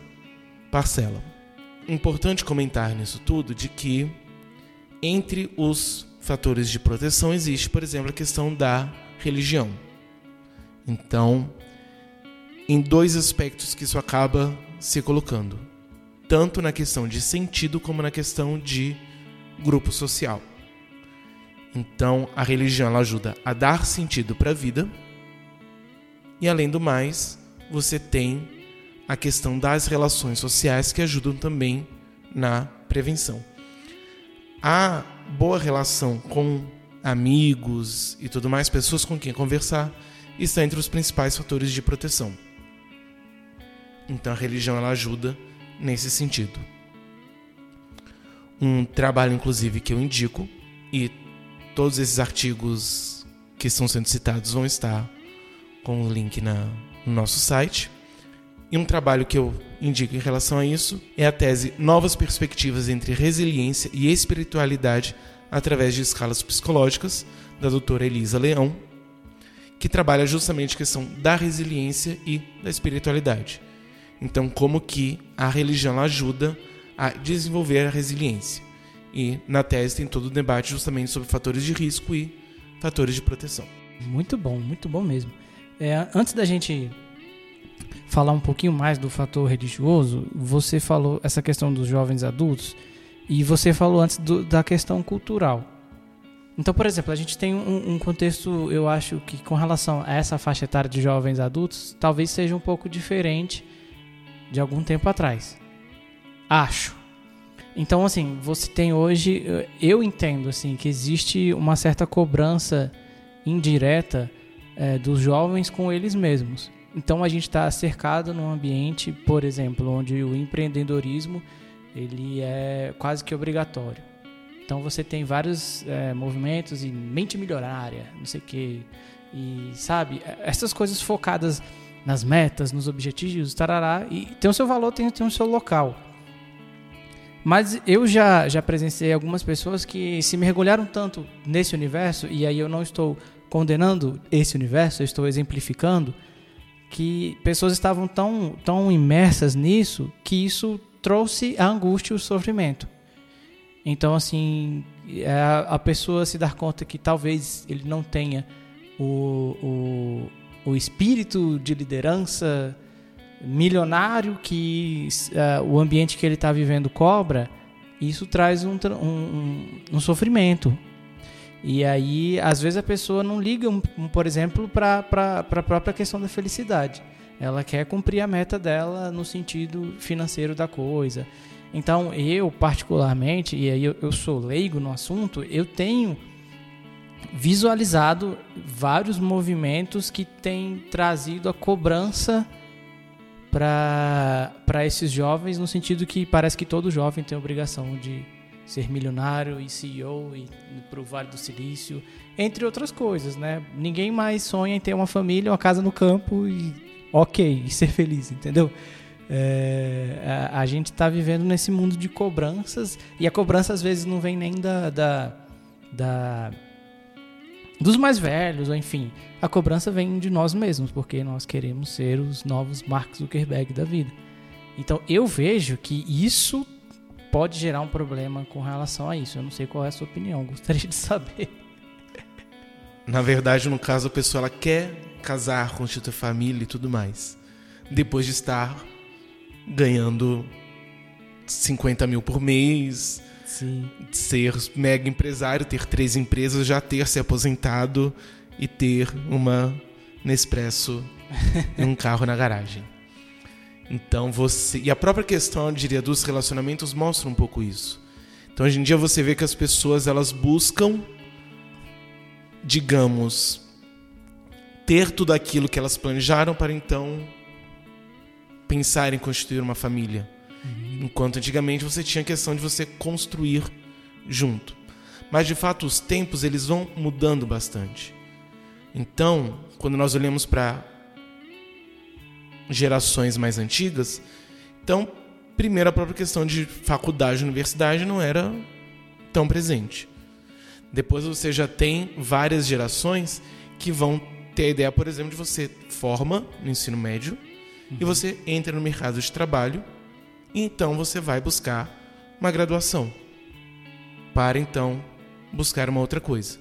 parcela. Importante comentar nisso tudo de que entre os fatores de proteção existe, por exemplo, a questão da religião. Então, em dois aspectos que isso acaba se colocando, tanto na questão de sentido como na questão de grupo social. Então, a religião ajuda a dar sentido para a vida. E além do mais, você tem a questão das relações sociais que ajudam também na prevenção. A boa relação com amigos e tudo mais, pessoas com quem conversar, está entre os principais fatores de proteção. Então a religião ela ajuda nesse sentido. Um trabalho, inclusive, que eu indico, e todos esses artigos que estão sendo citados vão estar com o link na, no nosso site. E um trabalho que eu indico em relação a isso é a tese Novas Perspectivas entre Resiliência e Espiritualidade através de escalas psicológicas, da doutora Elisa Leão, que trabalha justamente a questão da resiliência e da espiritualidade. Então, como que a religião ajuda a desenvolver a resiliência? E na tese tem todo o debate justamente sobre fatores de risco e fatores de proteção. Muito bom, muito bom mesmo. É, antes da gente falar um pouquinho mais do fator religioso, você falou essa questão dos jovens adultos e você falou antes do, da questão cultural. Então, por exemplo, a gente tem um, um, contexto, eu acho que com relação a essa faixa etária de jovens adultos, talvez seja um pouco diferente de algum tempo atrás. Acho. Então, assim, você tem hoje, eu entendo assim que existe uma certa cobrança indireta é, dos jovens com eles mesmos. Então, a gente está cercado num ambiente, por exemplo, onde o empreendedorismo ele é quase que obrigatório. Então, você tem vários é, movimentos e mente milionária, não sei o quê, e sabe essas coisas focadas nas metas, nos objetivos, tarará, e tem o seu valor, tem, tem o seu local. Mas eu já, já presenciei algumas pessoas que se mergulharam tanto nesse universo, e aí eu não estou condenando esse universo, eu estou exemplificando, que pessoas estavam tão, tão imersas nisso que isso trouxe a angústia e o sofrimento. Então, assim, é a, a pessoa se dar conta que talvez ele não tenha o, o, o espírito de liderança milionário que uh, o ambiente que ele está vivendo cobra, isso traz um, um, um, sofrimento. E aí, às vezes, a pessoa não liga, por exemplo, para a própria questão da felicidade. Ela quer cumprir a meta dela no sentido financeiro da coisa. Então, eu, particularmente, e aí eu, eu sou leigo no assunto, eu tenho visualizado vários movimentos que têm trazido a cobrança para esses jovens, no sentido que parece que todo jovem tem obrigação de ser milionário e CEO e para o Vale do Silício, entre outras coisas, né? Ninguém mais sonha em ter uma família, uma casa no campo e ok, e ser feliz, entendeu? É, a, a, gente está vivendo nesse mundo de cobranças e a cobrança às vezes não vem nem da, da, da dos mais velhos, ou enfim, a cobrança vem de nós mesmos, porque nós queremos ser os novos Mark Zuckerberg da vida. Então eu vejo que isso pode gerar um problema com relação a isso. Eu não sei qual é a sua opinião, gostaria de saber. Na verdade, no caso, a pessoa ela quer casar, constituir família e tudo mais. Depois de estar ganhando 50 mil por mês, Sim. ser mega empresário, ter três empresas, já ter se aposentado e ter uma Nespresso e um carro na garagem. Então você. E a própria questão, eu diria, dos relacionamentos mostra um pouco isso. Então hoje em dia você vê que as pessoas elas buscam, digamos, ter tudo aquilo que elas planejaram para então pensar em constituir uma família. Uhum. Enquanto antigamente você tinha a questão de você construir junto. Mas de fato os tempos eles vão mudando bastante. Então, quando nós olhamos para gerações mais antigas, então, primeiro a própria questão de faculdade e universidade não era tão presente. Depois você já tem várias gerações que vão ter a ideia, por exemplo, de você forma no ensino médio uhum. e você entra no mercado de trabalho e então você vai buscar uma graduação para então buscar uma outra coisa.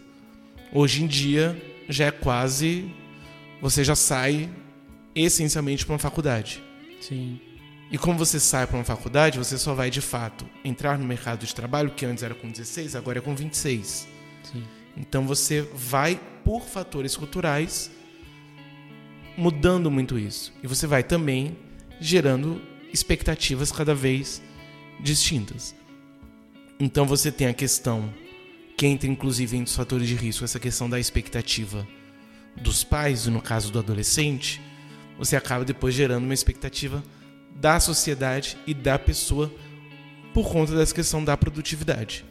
Hoje em dia já é quase você já sai essencialmente para uma faculdade. Sim. E como você sai para uma faculdade, você só vai de fato entrar no mercado de trabalho, que antes era com 16, agora é com 26. Sim. Então você vai, por fatores culturais, mudando muito isso. E você vai também gerando expectativas cada vez distintas. Então você tem a questão que entra inclusive entre os fatores de risco, essa questão da expectativa dos pais, e no caso do adolescente, você acaba depois gerando uma expectativa da sociedade e da pessoa por conta dessa questão da produtividade,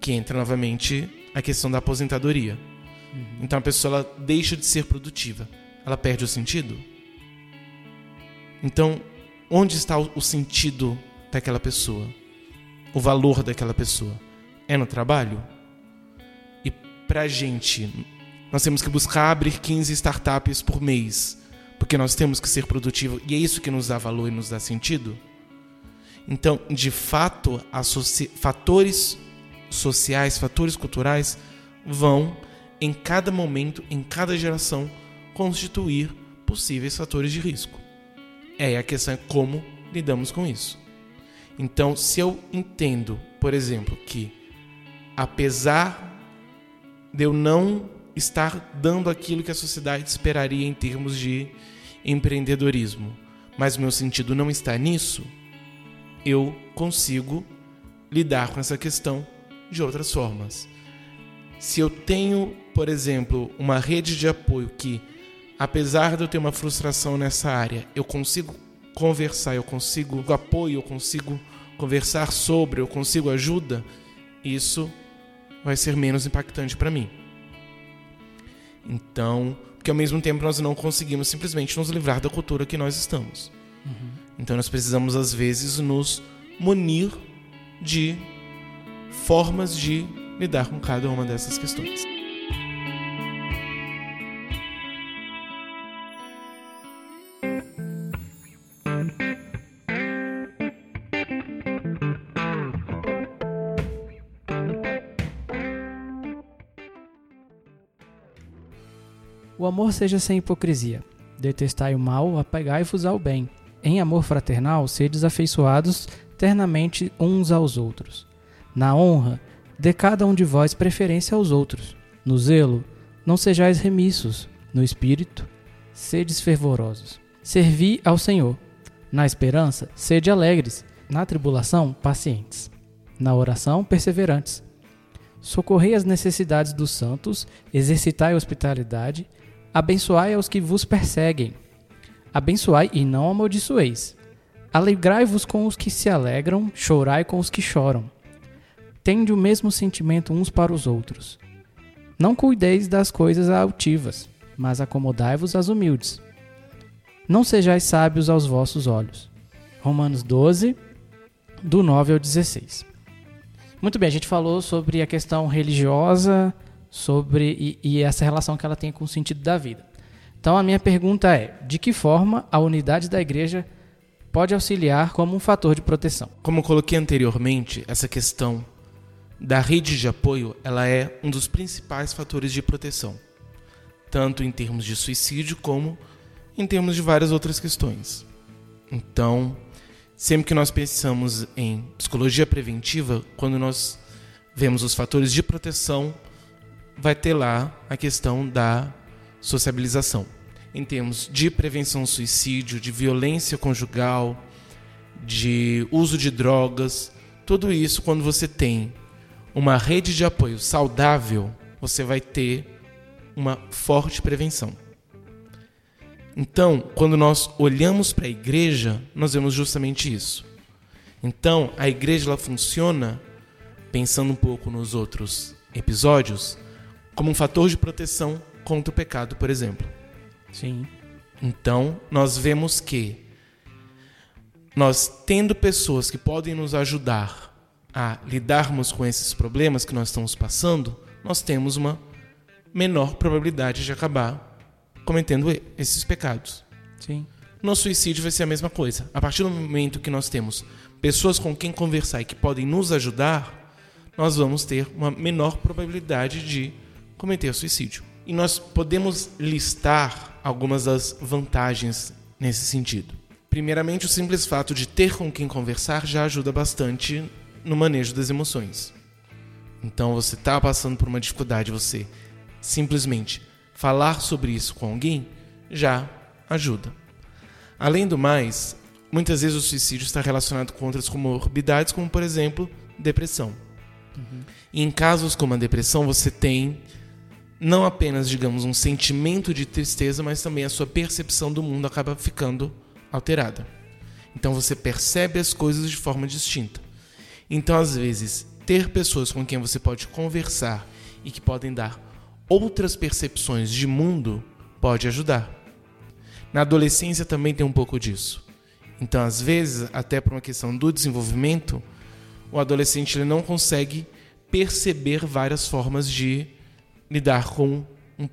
que entra novamente a questão da aposentadoria. Uhum. Então a pessoa ela deixa de ser produtiva, ela perde o sentido. Então Onde está o sentido daquela pessoa? O valor daquela pessoa? É no trabalho? E pra gente, nós temos que buscar abrir 15 startups por mês, porque nós temos que ser produtivos e é isso que nos dá valor e nos dá sentido? Então, de fato, fatores sociais, fatores culturais vão, em cada momento, em cada geração, constituir possíveis fatores de risco. É, a questão é como lidamos com isso. Então, se eu entendo, por exemplo, que apesar de eu não estar dando aquilo que a sociedade esperaria em termos de empreendedorismo, mas meu sentido não está nisso, eu consigo lidar com essa questão de outras formas. Se eu tenho, por exemplo, uma rede de apoio que, apesar de eu ter uma frustração nessa área, eu consigo conversar, eu consigo apoio, eu consigo conversar sobre, eu consigo ajuda, isso vai ser menos impactante para mim. Então, porque ao mesmo tempo nós não conseguimos simplesmente nos livrar da cultura que nós estamos. Uhum. Então nós precisamos às vezes nos munir de formas de lidar com cada uma dessas questões. O amor seja sem hipocrisia. Detestai o mal, apegai-vos ao bem. Em amor fraternal, sedes afeiçoados ternamente uns aos outros. Na honra, dê cada um de vós preferência aos outros. No zelo, não sejais remissos. No espírito, sedes fervorosos. Servi ao Senhor. Na esperança, sede alegres. Na tribulação, pacientes. Na oração, perseverantes. Socorrei as necessidades dos santos, exercitai a hospitalidade, abençoai aos que vos perseguem. Abençoai e não amaldiçoeis. Alegrai-vos com os que se alegram, chorai com os que choram. Tende o mesmo sentimento uns para os outros. Não cuideis das coisas altivas, mas acomodai-vos às humildes. Não sejais sábios aos vossos olhos. Romanos 12, do 9 ao 16. Muito bem, a gente falou sobre a questão religiosa, sobre e, e essa relação que ela tem com o sentido da vida. Então a minha pergunta é: de que forma a unidade da igreja pode auxiliar como um fator de proteção. Como eu coloquei anteriormente, essa questão da rede de apoio, ela é um dos principais fatores de proteção, tanto em termos de suicídio como em termos de várias outras questões. Então, sempre que nós pensamos em psicologia preventiva, quando nós vemos os fatores de proteção, vai ter lá a questão da sociabilização em termos de prevenção ao suicídio, de violência conjugal, de uso de drogas, tudo isso quando você tem uma rede de apoio saudável, você vai ter uma forte prevenção. Então, quando nós olhamos para a igreja, nós vemos justamente isso. Então, a igreja ela funciona, pensando um pouco nos outros episódios, como um fator de proteção contra o pecado, por exemplo. Sim. Então, nós vemos que nós tendo pessoas que podem nos ajudar a lidarmos com esses problemas que nós estamos passando, nós temos uma menor probabilidade de acabar cometendo esses pecados. Sim. No suicídio vai ser a mesma coisa. A partir do momento que nós temos pessoas com quem conversar e que podem nos ajudar, nós vamos ter uma menor probabilidade de cometer suicídio. E nós podemos listar algumas das vantagens nesse sentido. Primeiramente, o simples fato de ter com quem conversar já ajuda bastante no manejo das emoções. Então, você está passando por uma dificuldade, você simplesmente falar sobre isso com alguém já ajuda. Além do mais, muitas vezes o suicídio está relacionado com outras comorbidades, como por exemplo, depressão. Uhum. E em casos como a depressão, você tem não apenas, digamos, um sentimento de tristeza, mas também a sua percepção do mundo acaba ficando alterada. Então você percebe as coisas de forma distinta. Então, às vezes, ter pessoas com quem você pode conversar e que podem dar outras percepções de mundo pode ajudar. Na adolescência também tem um pouco disso. Então, às vezes, até por uma questão do desenvolvimento, o adolescente ele não consegue perceber várias formas de lidar com um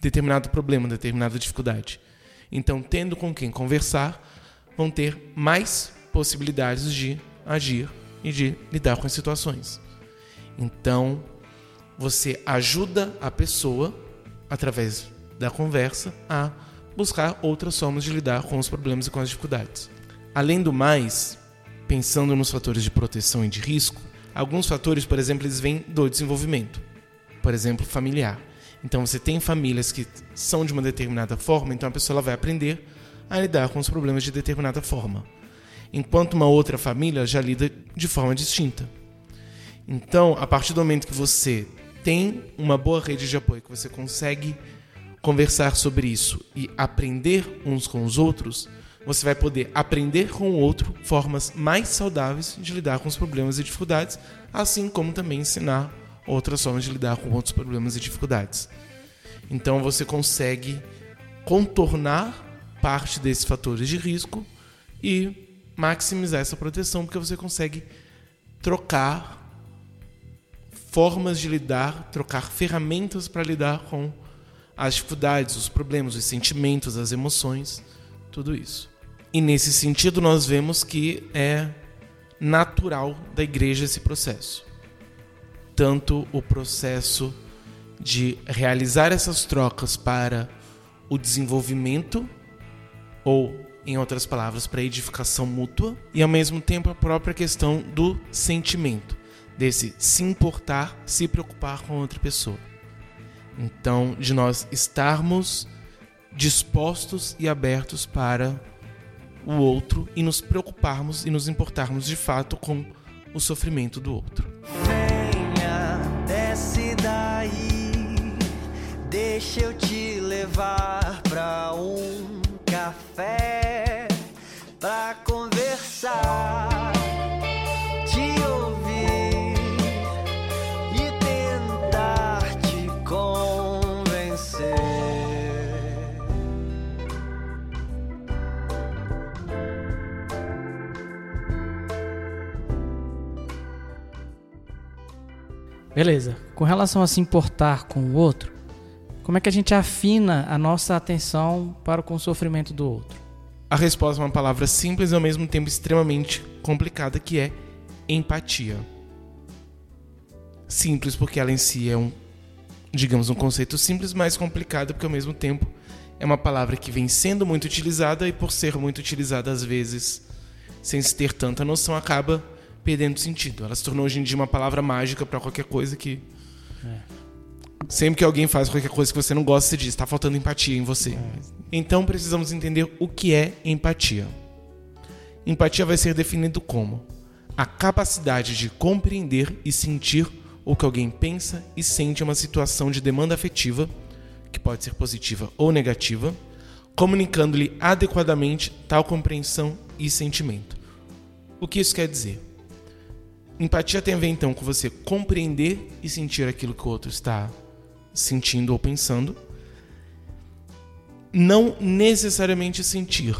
determinado problema, determinada dificuldade. Então, tendo com quem conversar, vão ter mais possibilidades de agir e de lidar com as situações. Então, você ajuda a pessoa, através da conversa, a buscar outras formas de lidar com os problemas e com as dificuldades. Além do mais, pensando nos fatores de proteção e de risco, alguns fatores, por exemplo, eles vêm do desenvolvimento. Por exemplo, familiar. Então você tem famílias que são de uma determinada forma, então a pessoa vai aprender a lidar com os problemas de determinada forma. Enquanto uma outra família já lida de forma distinta. Então, a partir do momento que você tem uma boa rede de apoio, que você consegue conversar sobre isso e aprender uns com os outros, você vai poder aprender com o outro formas mais saudáveis de lidar com os problemas e dificuldades, assim como também ensinar outras formas de lidar com outros problemas e dificuldades. Então você consegue contornar parte desses fatores de risco e maximizar essa proteção, porque você consegue trocar formas de lidar, trocar ferramentas para lidar com as dificuldades, os problemas, os sentimentos, as emoções, tudo isso. E nesse sentido, nós vemos que é natural da igreja esse processo. Tanto o processo de realizar essas trocas para o desenvolvimento, ou, em outras palavras, para edificação mútua, e ao mesmo tempo a própria questão do sentimento, desse se importar, se preocupar com outra pessoa. Então, de nós estarmos dispostos e abertos para o outro e nos preocuparmos e nos importarmos de fato com o sofrimento do outro. Desce daí, deixa eu te levar pra um café Beleza. Com relação a se importar com o outro, como é que a gente afina a nossa atenção para com o sofrimento do outro? A resposta é uma palavra simples e ao mesmo tempo extremamente complicada, que é empatia. Simples porque ela em si é um, digamos, um conceito simples, mas complicado porque ao mesmo tempo é uma palavra que vem sendo muito utilizada e por ser muito utilizada às vezes sem se ter tanta noção acaba perdendo sentido. Ela se tornou hoje em dia uma palavra mágica para qualquer coisa que Sempre que alguém faz qualquer coisa que você não gosta, você diz: está faltando empatia em você. Então precisamos entender o que é empatia. Empatia vai ser definido como a capacidade de compreender e sentir o que alguém pensa e sente em uma situação de demanda afetiva, que pode ser positiva ou negativa, comunicando-lhe adequadamente tal compreensão e sentimento. O que isso quer dizer? Empatia tem a ver então com você compreender e sentir aquilo que o outro está sentindo ou pensando, não necessariamente sentir.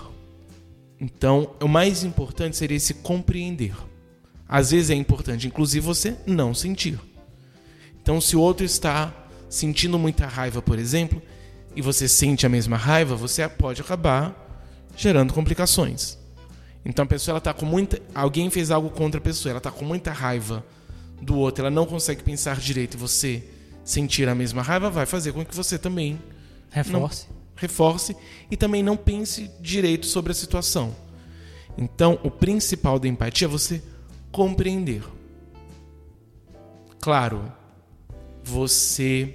Então, o mais importante seria esse compreender. Às vezes é importante, inclusive, você não sentir. Então, se o outro está sentindo muita raiva, por exemplo, e você sente a mesma raiva, você pode acabar gerando complicações. Então a pessoa ela tá com muita, alguém fez algo contra a pessoa, ela está com muita raiva do outro, ela não consegue pensar direito e você sentir a mesma raiva vai fazer com que você também Reforce. não- reforce e também não pense direito sobre a situação. Então, o principal da empatia é você compreender. Claro, você,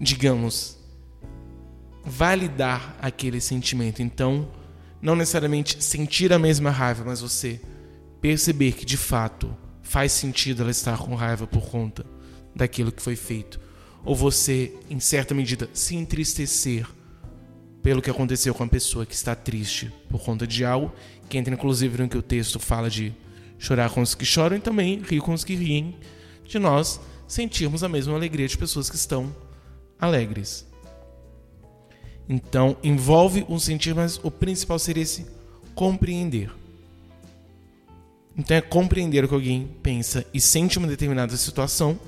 digamos, validar aquele sentimento. Então, não necessariamente sentir a mesma raiva, mas você perceber que de fato faz sentido ela estar com raiva por conta daquilo que foi feito. Ou você, em certa medida, se entristecer pelo que aconteceu com a pessoa que está triste por conta de algo, que entra inclusive no que o texto fala de chorar com os que choram e também rir com os que riem, de nós sentirmos a mesma alegria de pessoas que estão alegres. Então, envolve um sentir, mas o principal seria esse compreender. Então, é compreender o que alguém pensa e sente uma determinada situação,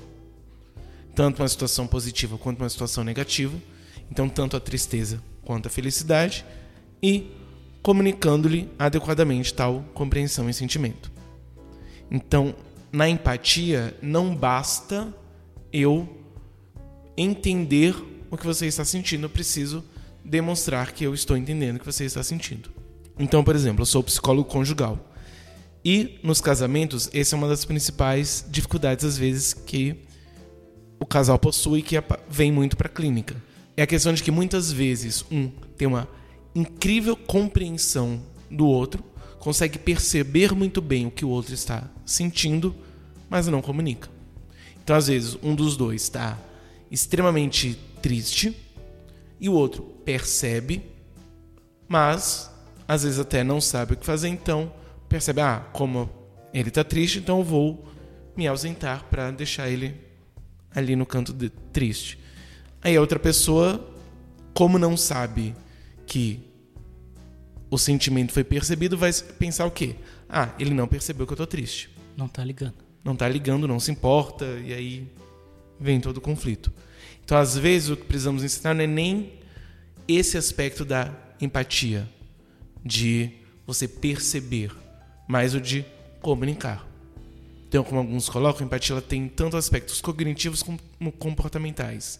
tanto uma situação positiva quanto uma situação negativa, então, tanto a tristeza quanto a felicidade, e comunicando-lhe adequadamente tal compreensão e sentimento. Então, na empatia, não basta eu entender o que você está sentindo, eu preciso demonstrar que eu estou entendendo o que você está sentindo. Então, por exemplo, eu sou psicólogo conjugal. E nos casamentos, essa é uma das principais dificuldades, às vezes, que o casal possui que vem muito para a clínica. É a questão de que muitas vezes um tem uma incrível compreensão do outro, consegue perceber muito bem o que o outro está sentindo, mas não comunica. Então, às vezes, um dos dois está extremamente triste e o outro percebe, mas às vezes até não sabe o que fazer, então percebe, ah, como ele está triste, então eu vou me ausentar para deixar ele ali no canto de, triste. Aí a outra pessoa, como não sabe que o sentimento foi percebido, vai pensar o quê? Ah, ele não percebeu que eu tô triste. Não tá ligando. Não tá ligando, não se importa, e aí vem todo o conflito. Então, às vezes, o que precisamos ensinar não é nem esse aspecto da empatia, de você perceber, mas o de comunicar. Então, como alguns colocam, a empatia ela tem tanto aspectos cognitivos como comportamentais.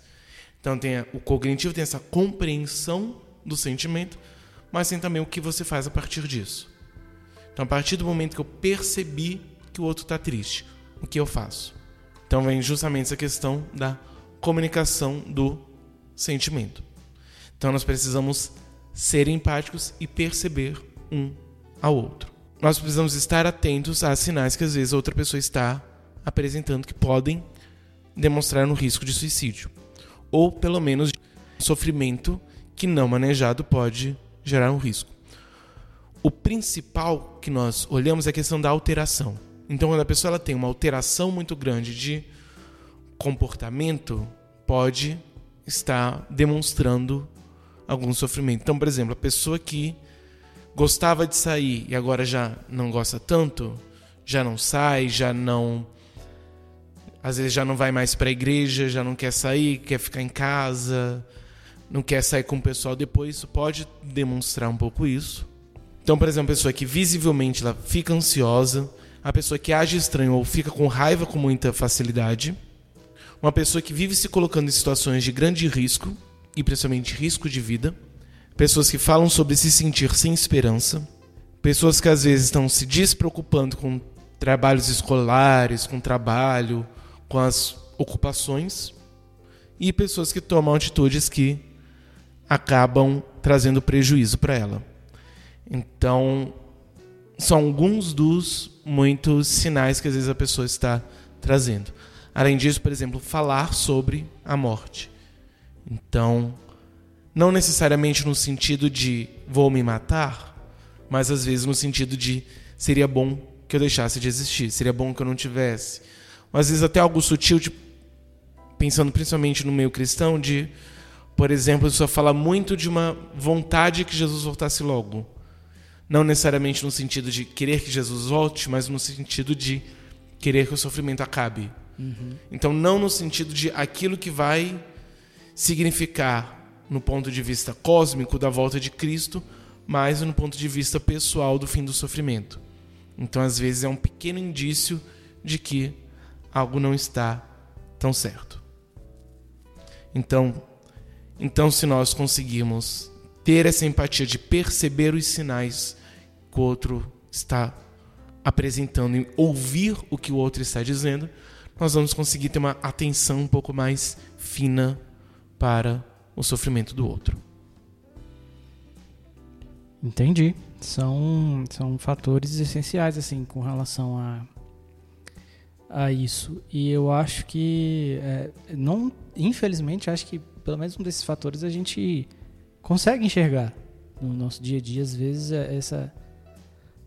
Então, tem o cognitivo tem essa compreensão do sentimento, mas tem também o que você faz a partir disso. Então, a partir do momento que eu percebi que o outro está triste, o que eu faço? Então, vem justamente essa questão da comunicação do sentimento. Então, nós precisamos ser empáticos e perceber um ao outro. Nós precisamos estar atentos a sinais que às vezes outra pessoa está apresentando que podem demonstrar um risco de suicídio, ou pelo menos sofrimento que não manejado pode gerar um risco. O principal que nós olhamos é a questão da alteração. Então, quando a pessoa ela tem uma alteração muito grande de comportamento, pode estar demonstrando algum sofrimento. Então, por exemplo, a pessoa que gostava de sair e agora já não gosta tanto, já não sai, já não às vezes já não vai mais para a igreja, já não quer sair, quer ficar em casa, não quer sair com o pessoal depois, isso pode demonstrar um pouco isso. Então, por exemplo, a pessoa que visivelmente ela fica ansiosa, a pessoa que age estranho ou fica com raiva com muita facilidade, uma pessoa que vive se colocando em situações de grande risco e principalmente risco de vida, pessoas que falam sobre se sentir sem esperança, pessoas que às vezes estão se despreocupando com trabalhos escolares, com trabalho, com as ocupações, e pessoas que tomam atitudes que acabam trazendo prejuízo para ela. Então, são alguns dos muitos sinais que às vezes a pessoa está trazendo. Além disso, por exemplo, falar sobre a morte. Então, não necessariamente no sentido de vou me matar, mas às vezes no sentido de seria bom que eu deixasse de existir, seria bom que eu não tivesse. Ou às vezes até algo sutil, de, pensando principalmente no meio cristão, de por exemplo, só fala muito de uma vontade que Jesus voltasse logo. Não necessariamente no sentido de querer que Jesus volte, mas no sentido de querer que o sofrimento acabe. Uhum. Então, não no sentido de aquilo que vai significar, no ponto de vista cósmico, da volta de Cristo, mas no ponto de vista pessoal do fim do sofrimento. Então, às vezes, é um pequeno indício de que algo não está tão certo. Então, então, se nós conseguirmos ter essa empatia de perceber os sinais que o outro está apresentando e ouvir o que o outro está dizendo, nós vamos conseguir ter uma atenção um pouco mais fina para o sofrimento do outro. Entendi. São, são fatores essenciais assim com relação a, a isso. E eu acho que é, não, infelizmente, acho que pelo menos um desses fatores a gente consegue enxergar no nosso dia a dia, às vezes, é essa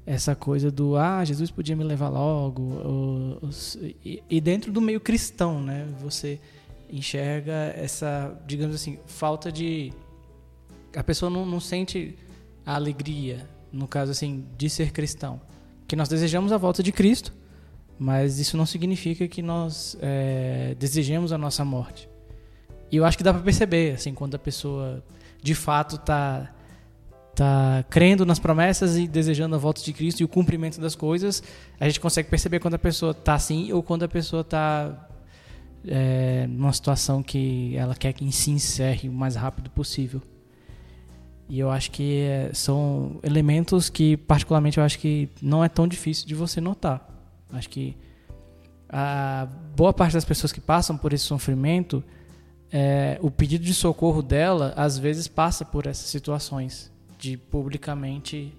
essa coisa do ah, Jesus podia me levar logo, ou, ou, e, e, dentro do meio cristão, né? Você enxerga essa, digamos assim, falta de a pessoa não, não sente a alegria, no caso assim, de ser cristão. Que nós desejamos a volta de Cristo, mas isso não significa que nós é, desejemos a nossa morte. E eu acho que dá para perceber, assim, quando a pessoa de fato tá tá crendo nas promessas e desejando a volta de Cristo e o cumprimento das coisas, a gente consegue perceber quando a pessoa tá assim ou quando a pessoa tá é, numa situação que ela quer que se encerre o mais rápido possível. E eu acho que é, são elementos que, particularmente, eu acho que não é tão difícil de você notar. Acho que a boa parte das pessoas que passam por esse sofrimento, é, o pedido de socorro dela, às vezes, passa por essas situações de publicamente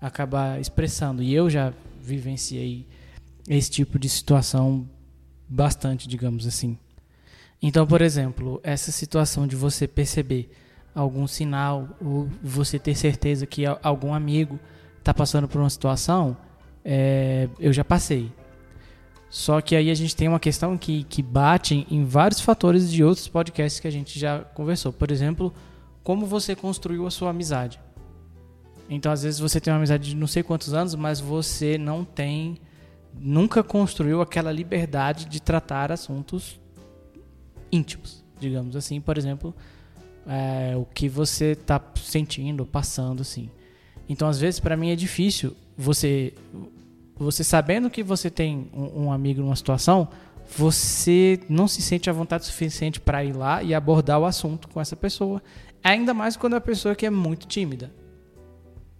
acabar expressando. E eu já vivenciei esse tipo de situação bastante, digamos assim. Então, por exemplo, essa situação de você perceber algum sinal ou você ter certeza que algum amigo está passando por uma situação, é, eu já passei. Só que aí a gente tem uma questão que, que bate em vários fatores de outros podcasts que a gente já conversou. Por exemplo, como você construiu a sua amizade. Então, às vezes, você tem uma amizade de não sei quantos anos, mas você não tem. Nunca construiu aquela liberdade de tratar assuntos íntimos, digamos assim. Por exemplo, é, o que você está sentindo, passando, assim. Então, às vezes, para mim é difícil você, você sabendo que você tem um, um, amigo numa situação, você não se sente à vontade suficiente para ir lá e abordar o assunto com essa pessoa. Ainda mais quando é uma pessoa que é muito tímida.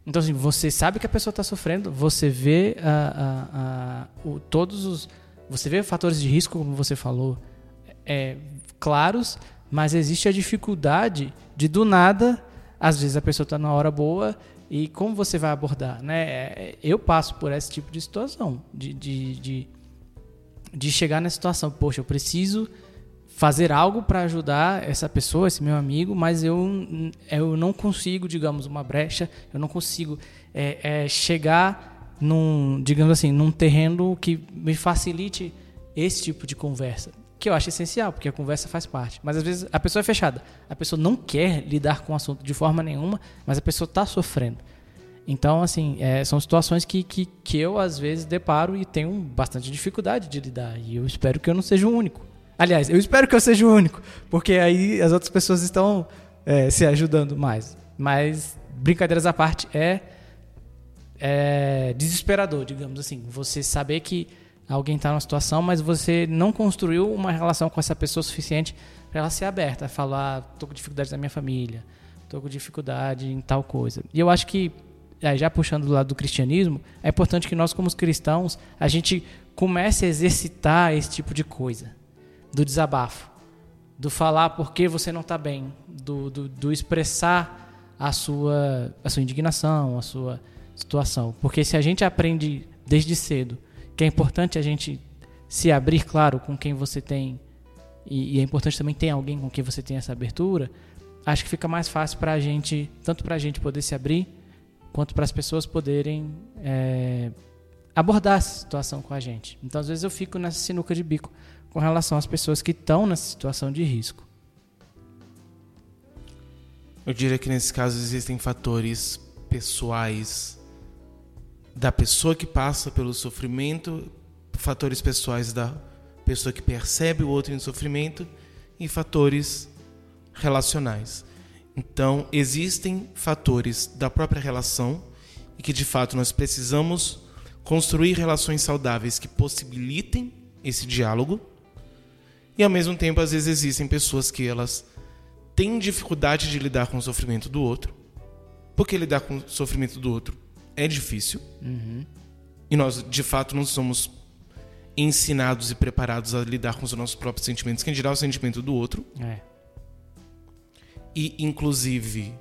Então, assim, você sabe que a pessoa está sofrendo, você vê a, a, a, o, todos os. Você vê fatores de risco, como você falou, é, claros, mas existe a dificuldade de do nada, às vezes a pessoa está na hora boa e como você vai abordar, né? É, eu passo por esse tipo de situação, de, de, de, de chegar nessa situação, poxa, eu preciso fazer algo para ajudar essa pessoa, esse meu amigo, mas eu, eu não consigo, digamos, uma brecha, eu não consigo é, é, chegar num, digamos assim, num terreno que me facilite esse tipo de conversa que eu acho essencial, porque a conversa faz parte. Mas às vezes a pessoa é fechada. A pessoa não quer lidar com o assunto de forma nenhuma, mas a pessoa está sofrendo. Então, assim, é, são situações que, que, que eu às vezes deparo e tenho bastante dificuldade de lidar. E eu espero que eu não seja o único. Aliás, eu espero que eu seja o único, porque aí as outras pessoas estão é, se ajudando mais. Mas, brincadeiras à parte, é, é desesperador, digamos assim. Você saber que alguém está numa situação, mas você não construiu uma relação com essa pessoa suficiente para ela ser aberta, falar, tô com dificuldade na minha família, tô com dificuldade em tal coisa. E eu acho que já puxando do lado do cristianismo, é importante que nós como cristãos, a gente comece a exercitar esse tipo de coisa, do desabafo, do falar por que você não está bem, do, do, do expressar a sua, a sua indignação, a sua situação. Porque se a gente aprende desde cedo que é importante a gente se abrir, claro, com quem você tem, e, e é importante também ter alguém com quem você tem essa abertura, acho que fica mais fácil para a gente, tanto para a gente poder se abrir, quanto para as pessoas poderem é, abordar essa situação com a gente. Então, às vezes, eu fico nessa sinuca de bico com relação às pessoas que estão nessa situação de risco. Eu diria que nesse caso existem fatores pessoais da pessoa que passa pelo sofrimento, fatores pessoais da pessoa que percebe o outro em sofrimento e fatores relacionais. Então, existem fatores da própria relação e que de fato nós precisamos construir relações saudáveis que possibilitem esse diálogo. E ao mesmo tempo, às vezes existem pessoas que elas têm dificuldade de lidar com o sofrimento do outro, porque lidar com o sofrimento do outro é difícil. Uhum. E nós, de fato, não somos ensinados e preparados a lidar com os nossos próprios sentimentos, quem dirá o sentimento do outro. É. E, inclusive,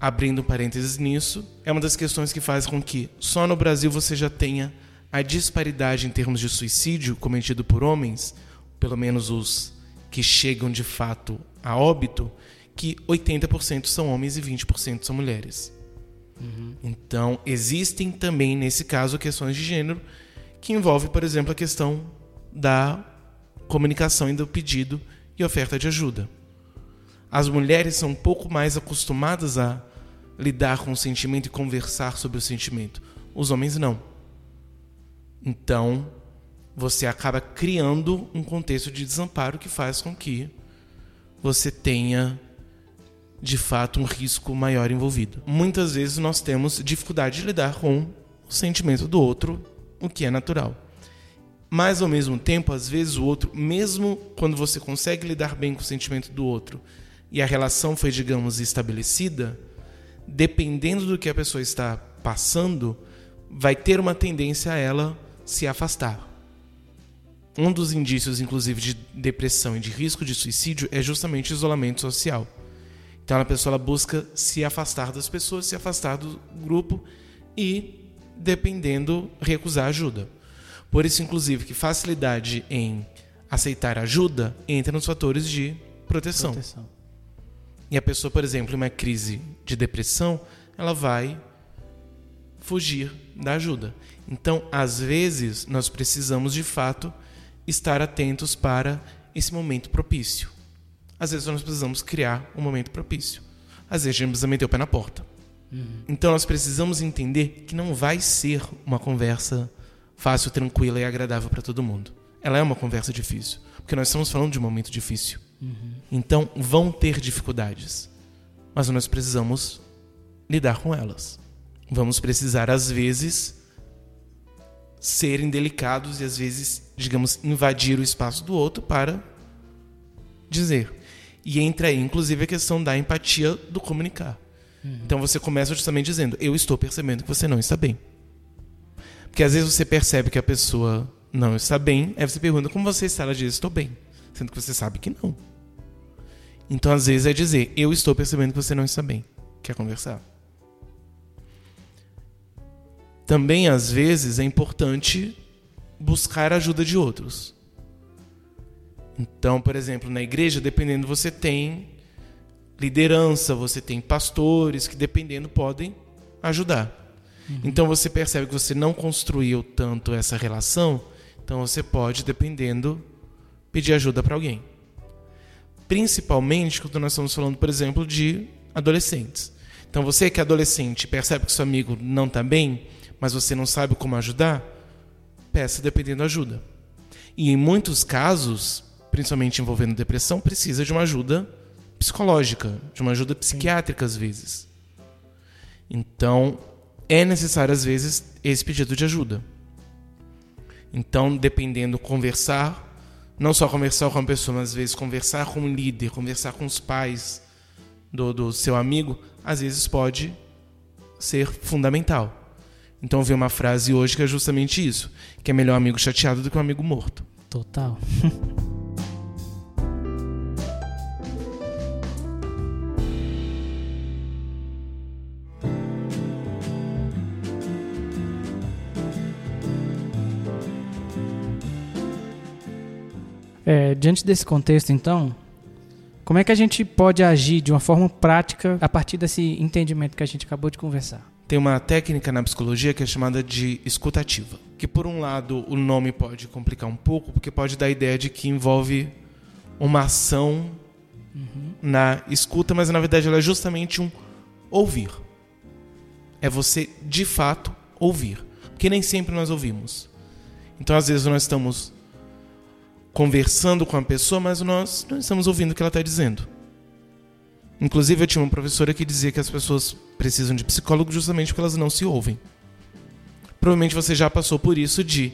abrindo parênteses nisso, é uma das questões que faz com que só no Brasil você já tenha a disparidade em termos de suicídio cometido por homens, pelo menos os que chegam de fato a óbito, que 80% são homens e 20% são mulheres. Uhum. Então, existem também, nesse caso, questões de gênero que envolvem, por exemplo, a questão da comunicação e do pedido e oferta de ajuda. As mulheres são um pouco mais acostumadas a lidar com o sentimento e conversar sobre o sentimento. Os homens não. Então, você acaba criando um contexto de desamparo que faz com que você tenha de fato um risco maior envolvido. Muitas vezes nós temos dificuldade de lidar com o sentimento do outro, o que é natural. Mas ao mesmo tempo, às vezes o outro, mesmo quando você consegue lidar bem com o sentimento do outro e a relação foi, digamos, estabelecida, dependendo do que a pessoa está passando, vai ter uma tendência a ela se afastar. Um dos indícios, inclusive, de depressão e de risco de suicídio é justamente o isolamento social. Então a pessoa busca se afastar das pessoas, se afastar do grupo e, dependendo, recusar ajuda. Por isso, inclusive, que facilidade em aceitar ajuda entra nos fatores de proteção. proteção. E a pessoa, por exemplo, em uma crise de depressão, ela vai fugir da ajuda. Então, às vezes, nós precisamos de fato estar atentos para esse momento propício. Às vezes, nós precisamos criar um momento propício. Às vezes, a gente precisa meter o pé na porta. Uhum. Então, nós precisamos entender que não vai ser uma conversa fácil, tranquila e agradável para todo mundo. Ela é uma conversa difícil, porque nós estamos falando de um momento difícil. Uhum. Então, vão ter dificuldades, mas nós precisamos lidar com elas. Vamos precisar, às vezes, serem delicados e, às vezes, digamos, invadir o espaço do outro para dizer. E entra aí, inclusive, a questão da empatia do comunicar. Uhum. Então você começa justamente dizendo: Eu estou percebendo que você não está bem. Porque às vezes você percebe que a pessoa não está bem, aí você pergunta como você está, ela diz: Estou bem. Sendo que você sabe que não. Então, às vezes, é dizer: Eu estou percebendo que você não está bem. Quer conversar? Também, às vezes, é importante buscar a ajuda de outros. Então, por exemplo, na igreja, dependendo, você tem liderança, você tem pastores que, dependendo, podem ajudar. Uhum. Então, você percebe que você não construiu tanto essa relação, então você pode, dependendo, pedir ajuda para alguém. Principalmente quando nós estamos falando, por exemplo, de adolescentes. Então, você que é adolescente percebe que seu amigo não está bem, mas você não sabe como ajudar, peça dependendo ajuda. E em muitos casos, principalmente envolvendo depressão, precisa de uma ajuda psicológica, de uma ajuda psiquiátrica às vezes. Então, é necessário às vezes esse pedido de ajuda. Então, dependendo conversar não só conversar com a pessoa, mas às vezes conversar com um líder, conversar com os pais do, do seu amigo, às vezes pode ser fundamental. Então eu vi uma frase hoje que é justamente isso, que é melhor um amigo chateado do que um amigo morto. Total. É, diante desse contexto, então, como é que a gente pode agir de uma forma prática a partir desse entendimento que a gente acabou de conversar? Tem uma técnica na psicologia que é chamada de escutativa, que por um lado o nome pode complicar um pouco, porque pode dar a ideia de que envolve uma ação uhum. na escuta, mas na verdade ela é justamente um ouvir. É você de fato ouvir, porque nem sempre nós ouvimos. Então às vezes nós estamos conversando com a pessoa, mas nós não estamos ouvindo o que ela está dizendo. Inclusive, eu tinha uma professora que dizia que as pessoas precisam de psicólogo justamente porque elas não se ouvem. Provavelmente você já passou por isso de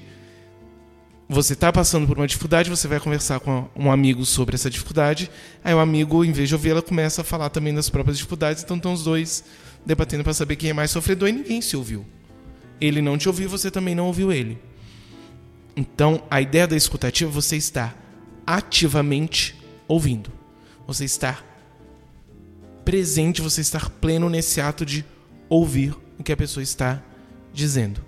você está passando por uma dificuldade, você vai conversar com um amigo sobre essa dificuldade, aí o amigo, em vez de ouvir, ela começa a falar também das próprias dificuldades, então estão os dois debatendo para saber quem é mais sofredor e ninguém se ouviu. Ele não te ouviu, você também não ouviu ele. Então, a ideia da escutativa é você está ativamente ouvindo. Você está presente, você estar pleno nesse ato de ouvir o que a pessoa está dizendo.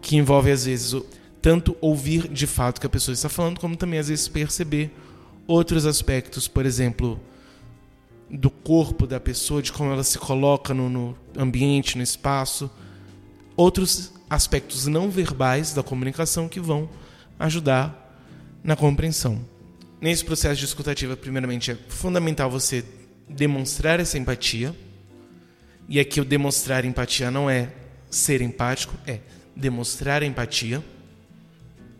Que envolve, às vezes, tanto ouvir de fato o que a pessoa está falando, como também, às vezes, perceber outros aspectos, por exemplo, do corpo da pessoa, de como ela se coloca no, no ambiente, no espaço. Outros aspectos não verbais da comunicação que vão ajudar na compreensão. Nesse processo de escutativa, primeiramente, é fundamental você demonstrar essa empatia. E aqui o demonstrar empatia não é ser empático, é demonstrar empatia.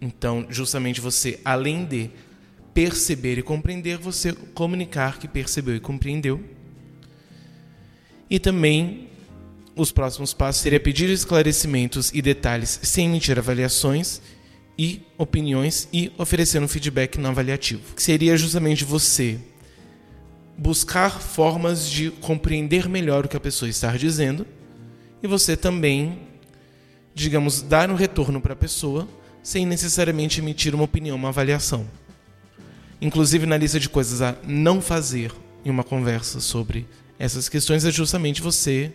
Então, justamente você, além de perceber e compreender, você comunicar que percebeu e compreendeu. E também os próximos passos seria pedir esclarecimentos e detalhes sem emitir avaliações e opiniões e oferecer um feedback não avaliativo. Que seria justamente você buscar formas de compreender melhor o que a pessoa está dizendo e você também, digamos, dar um retorno para a pessoa sem necessariamente emitir uma opinião, uma avaliação. Inclusive, na lista de coisas a não fazer em uma conversa sobre essas questões é justamente você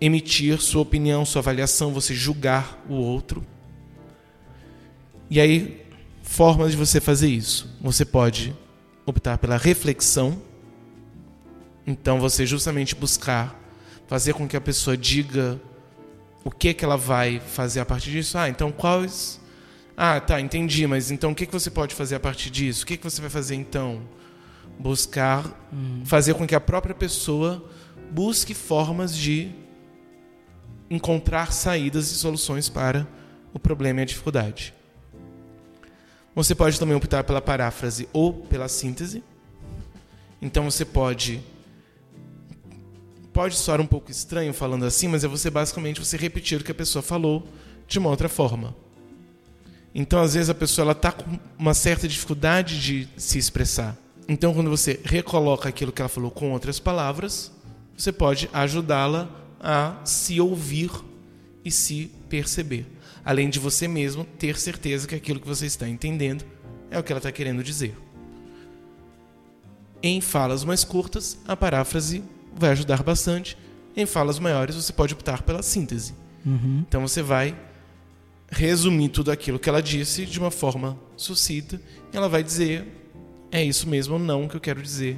emitir sua opinião, sua avaliação, você julgar o outro. E aí, formas de você fazer isso. Você pode optar pela reflexão. Então, você justamente buscar fazer com que a pessoa diga o que é que ela vai fazer a partir disso. Ah, então quais ah, tá, entendi, mas então o que, que você pode fazer a partir disso? O que, que você vai fazer então? Buscar hum. fazer com que a própria pessoa busque formas de encontrar saídas e soluções para o problema e a dificuldade. Você pode também optar pela paráfrase ou pela síntese. Então você pode pode soar um pouco estranho falando assim, mas é você basicamente você repetir o que a pessoa falou de uma outra forma. Então, às vezes, a pessoa ela está com uma certa dificuldade de se expressar. Então, quando você recoloca aquilo que ela falou com outras palavras, você pode ajudá-la a se ouvir e se perceber. Além de você mesmo ter certeza que aquilo que você está entendendo é o que ela está querendo dizer. Em falas mais curtas, a paráfrase vai ajudar bastante. Em falas maiores, você pode optar pela síntese. Uhum. Então, você vai resumir tudo aquilo que ela disse de uma forma sucinta e ela vai dizer é isso mesmo ou não que eu quero dizer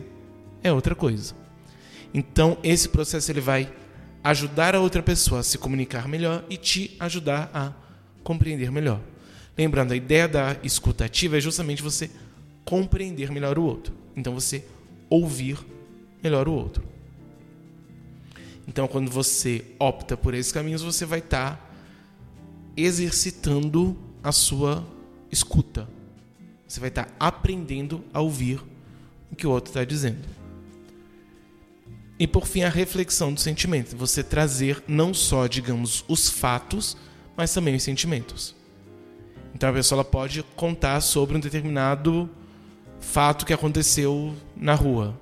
é outra coisa. Então esse processo ele vai ajudar a outra pessoa a se comunicar melhor e te ajudar a compreender melhor. Lembrando, a ideia da escutativa é justamente você compreender melhor o outro. Então você ouvir melhor o outro. Então quando você opta por esses caminhos, você vai estar tá exercitando a sua escuta. Você vai estar aprendendo a ouvir o que o outro está dizendo. E por fim, a reflexão do sentimento. Você trazer não só, digamos, os fatos, mas também os sentimentos. Então a pessoa pode contar sobre um determinado fato que aconteceu na rua.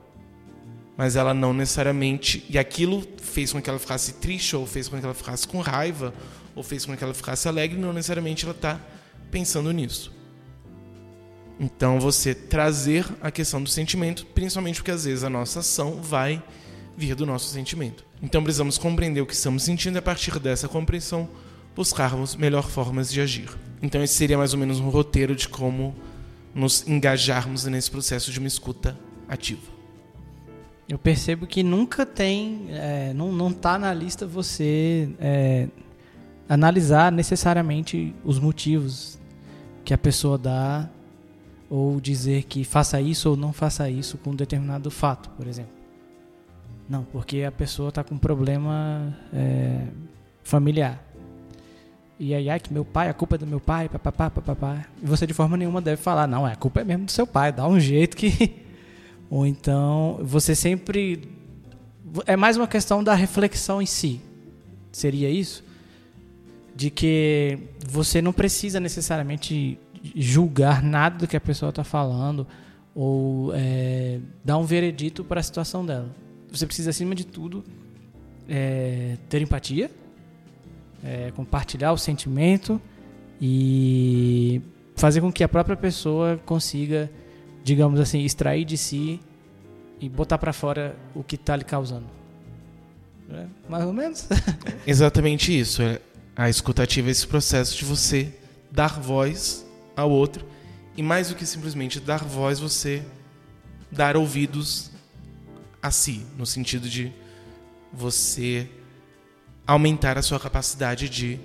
Mas ela não necessariamente. E aquilo fez com que ela ficasse triste, ou fez com que ela ficasse com raiva, ou fez com que ela ficasse alegre, não necessariamente ela está pensando nisso. Então você trazer a questão do sentimento, principalmente porque às vezes a nossa ação vai vir do nosso sentimento. Então precisamos compreender o que estamos sentindo e a partir dessa compreensão buscarmos melhor formas de agir. Então esse seria mais ou menos um roteiro de como nos engajarmos nesse processo de uma escuta ativa. Eu percebo que nunca tem, é, não, não tá na lista você é, analisar necessariamente os motivos que a pessoa dá ou dizer que faça isso ou não faça isso com um determinado fato, por exemplo. Não, porque a pessoa está com um problema é, familiar. E aí, ai, que meu pai, a culpa é do meu pai, papapá, papapá. E você de forma nenhuma deve falar, não, a culpa é mesmo do seu pai, dá um jeito que. ou então, você sempre. É mais uma questão da reflexão em si. Seria isso? de que você não precisa necessariamente julgar nada do que a pessoa está falando ou é, dar um veredito para a situação dela. Você precisa, acima de tudo, é, ter empatia, é, compartilhar o sentimento e fazer com que a própria pessoa consiga, digamos assim, extrair de si e botar para fora o que está lhe causando. É, mais ou menos. Exatamente isso. É, a escutativa é esse processo de você dar voz ao outro e mais do que simplesmente dar voz, você dar ouvidos a si, no sentido de você aumentar a sua capacidade de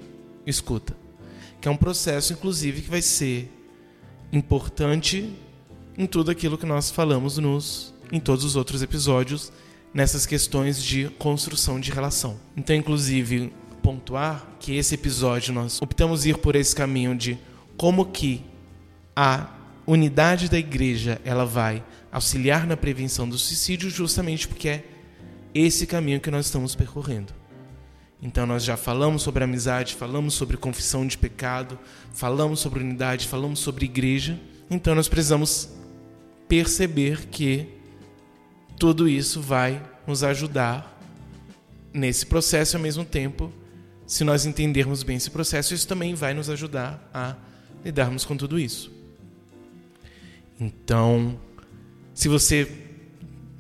escuta. Que é um processo, inclusive, que vai ser importante em tudo aquilo que nós falamos nos, em todos os outros episódios, nessas questões de construção de relação. Então, inclusive, pontuar que esse episódio nós optamos ir por esse caminho de como que a unidade da igreja ela vai auxiliar na prevenção do suicídio justamente porque é esse caminho que nós estamos percorrendo. Então nós já falamos sobre amizade, falamos sobre confissão de pecado, falamos sobre unidade, falamos sobre igreja. Então nós precisamos perceber que tudo isso vai nos ajudar nesse processo e ao mesmo tempo, se nós entendermos bem esse processo, isso também vai nos ajudar a lidarmos com tudo isso. Então, se você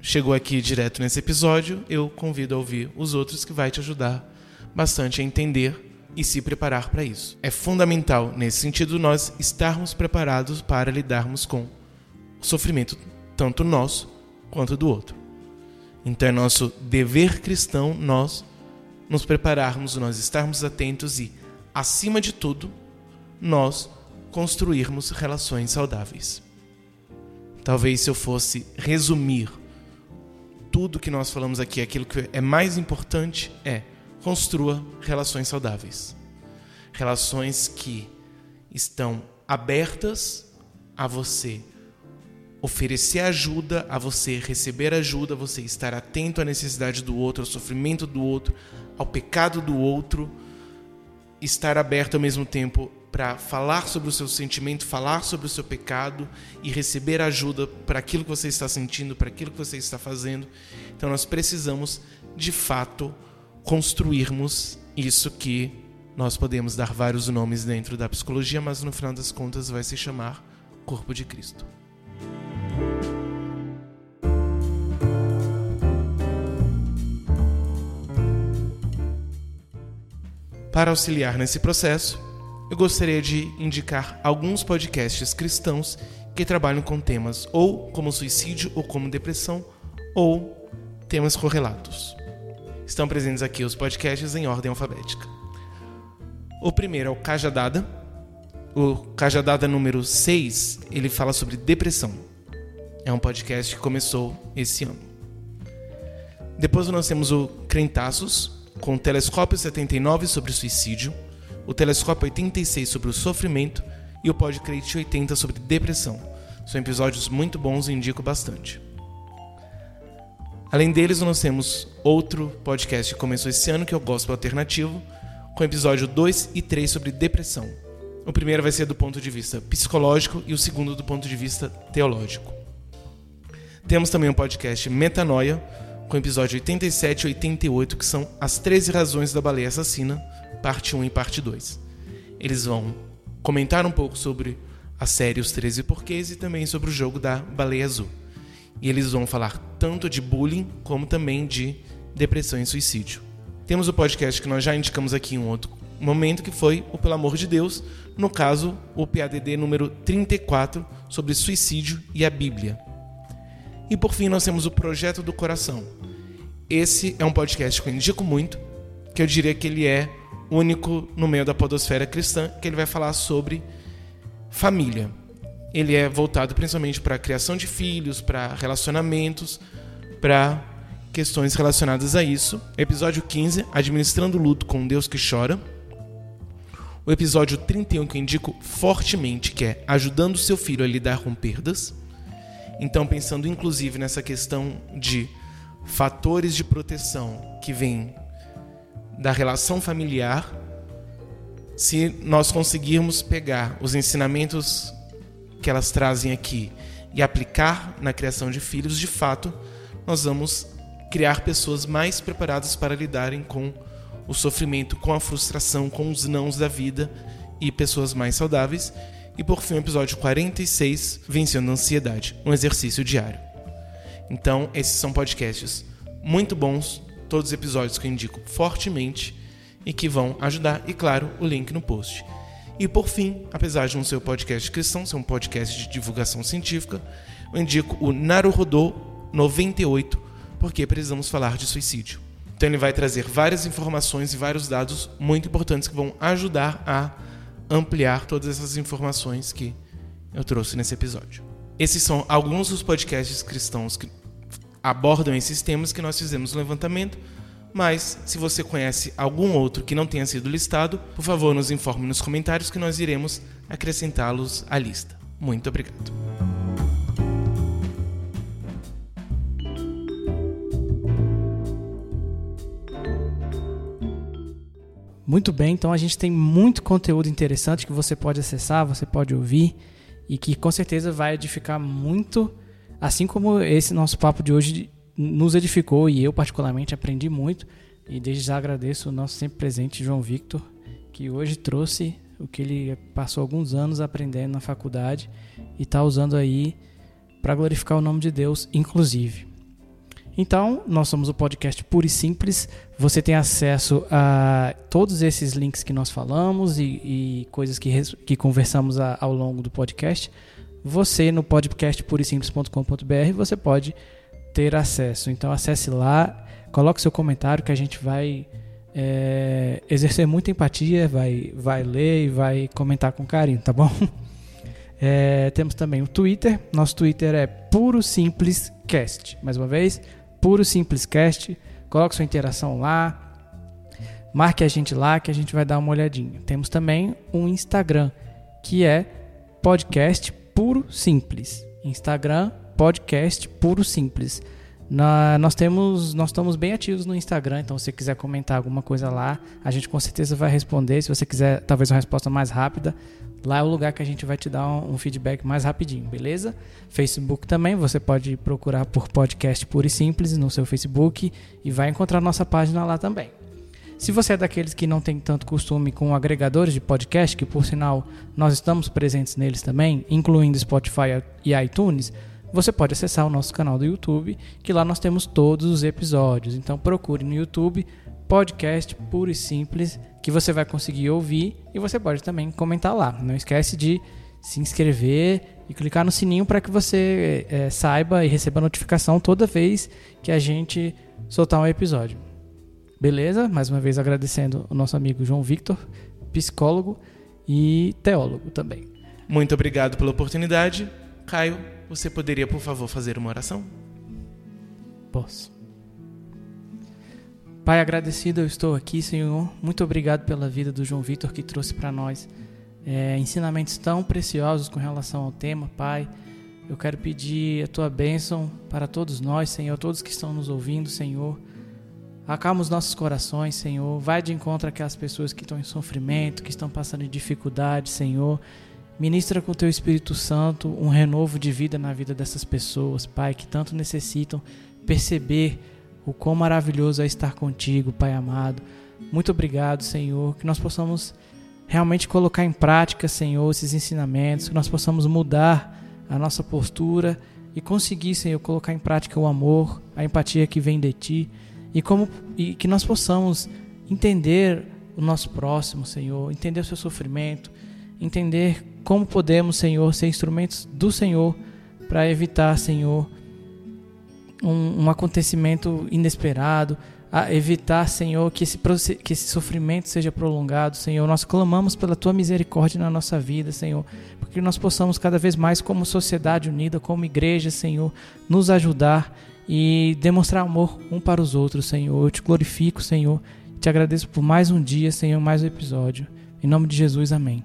chegou aqui direto nesse episódio, eu convido a ouvir os outros que vai te ajudar bastante a entender e se preparar para isso. É fundamental nesse sentido nós estarmos preparados para lidarmos com o sofrimento tanto nosso quanto do outro. Então é nosso dever cristão nós nos prepararmos, nós estarmos atentos e, acima de tudo, nós construirmos relações saudáveis. Talvez se eu fosse resumir tudo que nós falamos aqui, aquilo que é mais importante é construa relações saudáveis. Relações que estão abertas a você oferecer ajuda, a você receber ajuda, a você estar atento à necessidade do outro, ao sofrimento do outro, ao pecado do outro, estar aberto ao mesmo tempo para falar sobre o seu sentimento, falar sobre o seu pecado e receber ajuda para aquilo que você está sentindo, para aquilo que você está fazendo. Então nós precisamos, de fato, construirmos isso que nós podemos dar vários nomes dentro da psicologia, mas no final das contas vai se chamar corpo de Cristo. Para auxiliar nesse processo, eu gostaria de indicar alguns podcasts cristãos que trabalham com temas ou como suicídio ou como depressão ou temas correlatos. Estão presentes aqui os podcasts em ordem alfabética. O primeiro é o Cajadada. O Cajadada número 6, ele fala sobre depressão. É um podcast que começou esse ano. Depois nós temos o Crentaços, com o Telescópio 79 sobre suicídio, o Telescópio 86 sobre o sofrimento e o Podcrate 80 sobre depressão. São episódios muito bons e indico bastante. Além deles, nós temos outro podcast que começou esse ano, que é o Gospel Alternativo, com episódio 2 e 3 sobre depressão. O primeiro vai ser do ponto de vista psicológico e o segundo do ponto de vista teológico. Temos também o um podcast Metanoia, com episódio 87 e 88, que são as 13 razões da baleia assassina, parte 1 e parte 2. Eles vão comentar um pouco sobre a série Os 13 Porquês e também sobre o jogo da baleia azul. E eles vão falar tanto de bullying como também de depressão e suicídio. Temos o podcast que nós já indicamos aqui em um outro momento, que foi o Pelo Amor de Deus, no caso, o PADD número 34, sobre suicídio e a Bíblia. E por fim, nós temos o Projeto do Coração. Esse é um podcast que eu indico muito, que eu diria que ele é único no meio da podosfera cristã, que ele vai falar sobre família. Ele é voltado principalmente para a criação de filhos, para relacionamentos, para questões relacionadas a isso. Episódio 15, Administrando o Luto com Deus que Chora. O episódio 31, que eu indico fortemente, que é Ajudando seu filho a lidar com perdas. Então, pensando inclusive nessa questão de fatores de proteção que vêm da relação familiar, se nós conseguirmos pegar os ensinamentos que elas trazem aqui e aplicar na criação de filhos, de fato, nós vamos criar pessoas mais preparadas para lidarem com o sofrimento, com a frustração, com os nãos da vida e pessoas mais saudáveis e por fim, o episódio 46, Vencendo a Ansiedade, um exercício diário. Então, esses são podcasts muito bons, todos os episódios que eu indico fortemente e que vão ajudar, e claro, o link no post. E por fim, apesar de não ser um podcast cristão, ser um podcast de divulgação científica, eu indico o Naruhodô 98, porque precisamos falar de suicídio. Então ele vai trazer várias informações e vários dados muito importantes que vão ajudar a ampliar todas essas informações que eu trouxe nesse episódio. Esses são alguns dos podcasts cristãos que abordam esses temas que nós fizemos no levantamento, mas se você conhece algum outro que não tenha sido listado, por favor, nos informe nos comentários que nós iremos acrescentá-los à lista. Muito obrigado. Muito bem, então a gente tem muito conteúdo interessante que você pode acessar, você pode ouvir e que com certeza vai edificar muito, assim como esse nosso papo de hoje nos edificou e eu, particularmente, aprendi muito. E desde já agradeço o nosso sempre presente João Victor, que hoje trouxe o que ele passou alguns anos aprendendo na faculdade e está usando aí para glorificar o nome de Deus, inclusive. Então, nós somos o podcast Puro e Simples. Você tem acesso a todos esses links que nós falamos e, e coisas que, que conversamos a, ao longo do podcast. Você, no podcast purisimples.com.br, você pode ter acesso. Então, acesse lá, coloque seu comentário que a gente vai é, exercer muita empatia, vai, vai ler e vai comentar com carinho, tá bom? É, temos também o Twitter. Nosso Twitter é Puro Simples Cast. Mais uma vez, Puro Simples Cast. Coloque sua interação lá. Marque a gente lá que a gente vai dar uma olhadinha. Temos também um Instagram que é Podcast Puro Simples. Instagram Podcast Puro Simples. Na, nós temos, nós estamos bem ativos no Instagram, então se você quiser comentar alguma coisa lá, a gente com certeza vai responder. Se você quiser talvez uma resposta mais rápida, lá é o lugar que a gente vai te dar um, um feedback mais rapidinho, beleza? Facebook também, você pode procurar por podcast puro e simples no seu Facebook e vai encontrar nossa página lá também. Se você é daqueles que não tem tanto costume com agregadores de podcast, que por sinal nós estamos presentes neles também, incluindo Spotify e iTunes, você pode acessar o nosso canal do YouTube, que lá nós temos todos os episódios. Então procure no YouTube podcast puro e simples que você vai conseguir ouvir e você pode também comentar lá. Não esquece de se inscrever e clicar no sininho para que você é, saiba e receba notificação toda vez que a gente soltar um episódio. Beleza? Mais uma vez agradecendo o nosso amigo João Victor, psicólogo e teólogo também. Muito obrigado pela oportunidade. Caio, você poderia, por favor, fazer uma oração? Posso. Pai, agradecido eu estou aqui, Senhor. Muito obrigado pela vida do João Vitor que trouxe para nós é, ensinamentos tão preciosos com relação ao tema, Pai. Eu quero pedir a tua bênção para todos nós, Senhor, todos que estão nos ouvindo, Senhor. Acalma os nossos corações, Senhor. Vai de encontro àquelas pessoas que estão em sofrimento, que estão passando dificuldade, Senhor. Ministra com o teu Espírito Santo um renovo de vida na vida dessas pessoas, Pai, que tanto necessitam perceber o quão maravilhoso é estar contigo, Pai amado. Muito obrigado, Senhor, que nós possamos realmente colocar em prática, Senhor, esses ensinamentos, que nós possamos mudar a nossa postura e conseguir, Senhor, colocar em prática o amor, a empatia que vem de Ti e como e que nós possamos entender o nosso próximo, Senhor, entender o seu sofrimento, entender como podemos, Senhor, ser instrumentos do Senhor para evitar, Senhor, um, um, acontecimento inesperado, a evitar, Senhor, que esse, que esse sofrimento seja prolongado, Senhor. Nós clamamos pela Tua misericórdia na nossa vida, Senhor, porque nós possamos cada vez mais, como sociedade unida, como igreja, Senhor, nos ajudar e demonstrar amor um para os outros, Senhor. Eu te glorifico, Senhor. Te agradeço por mais um dia, Senhor, mais um episódio. Em nome de Jesus, amém.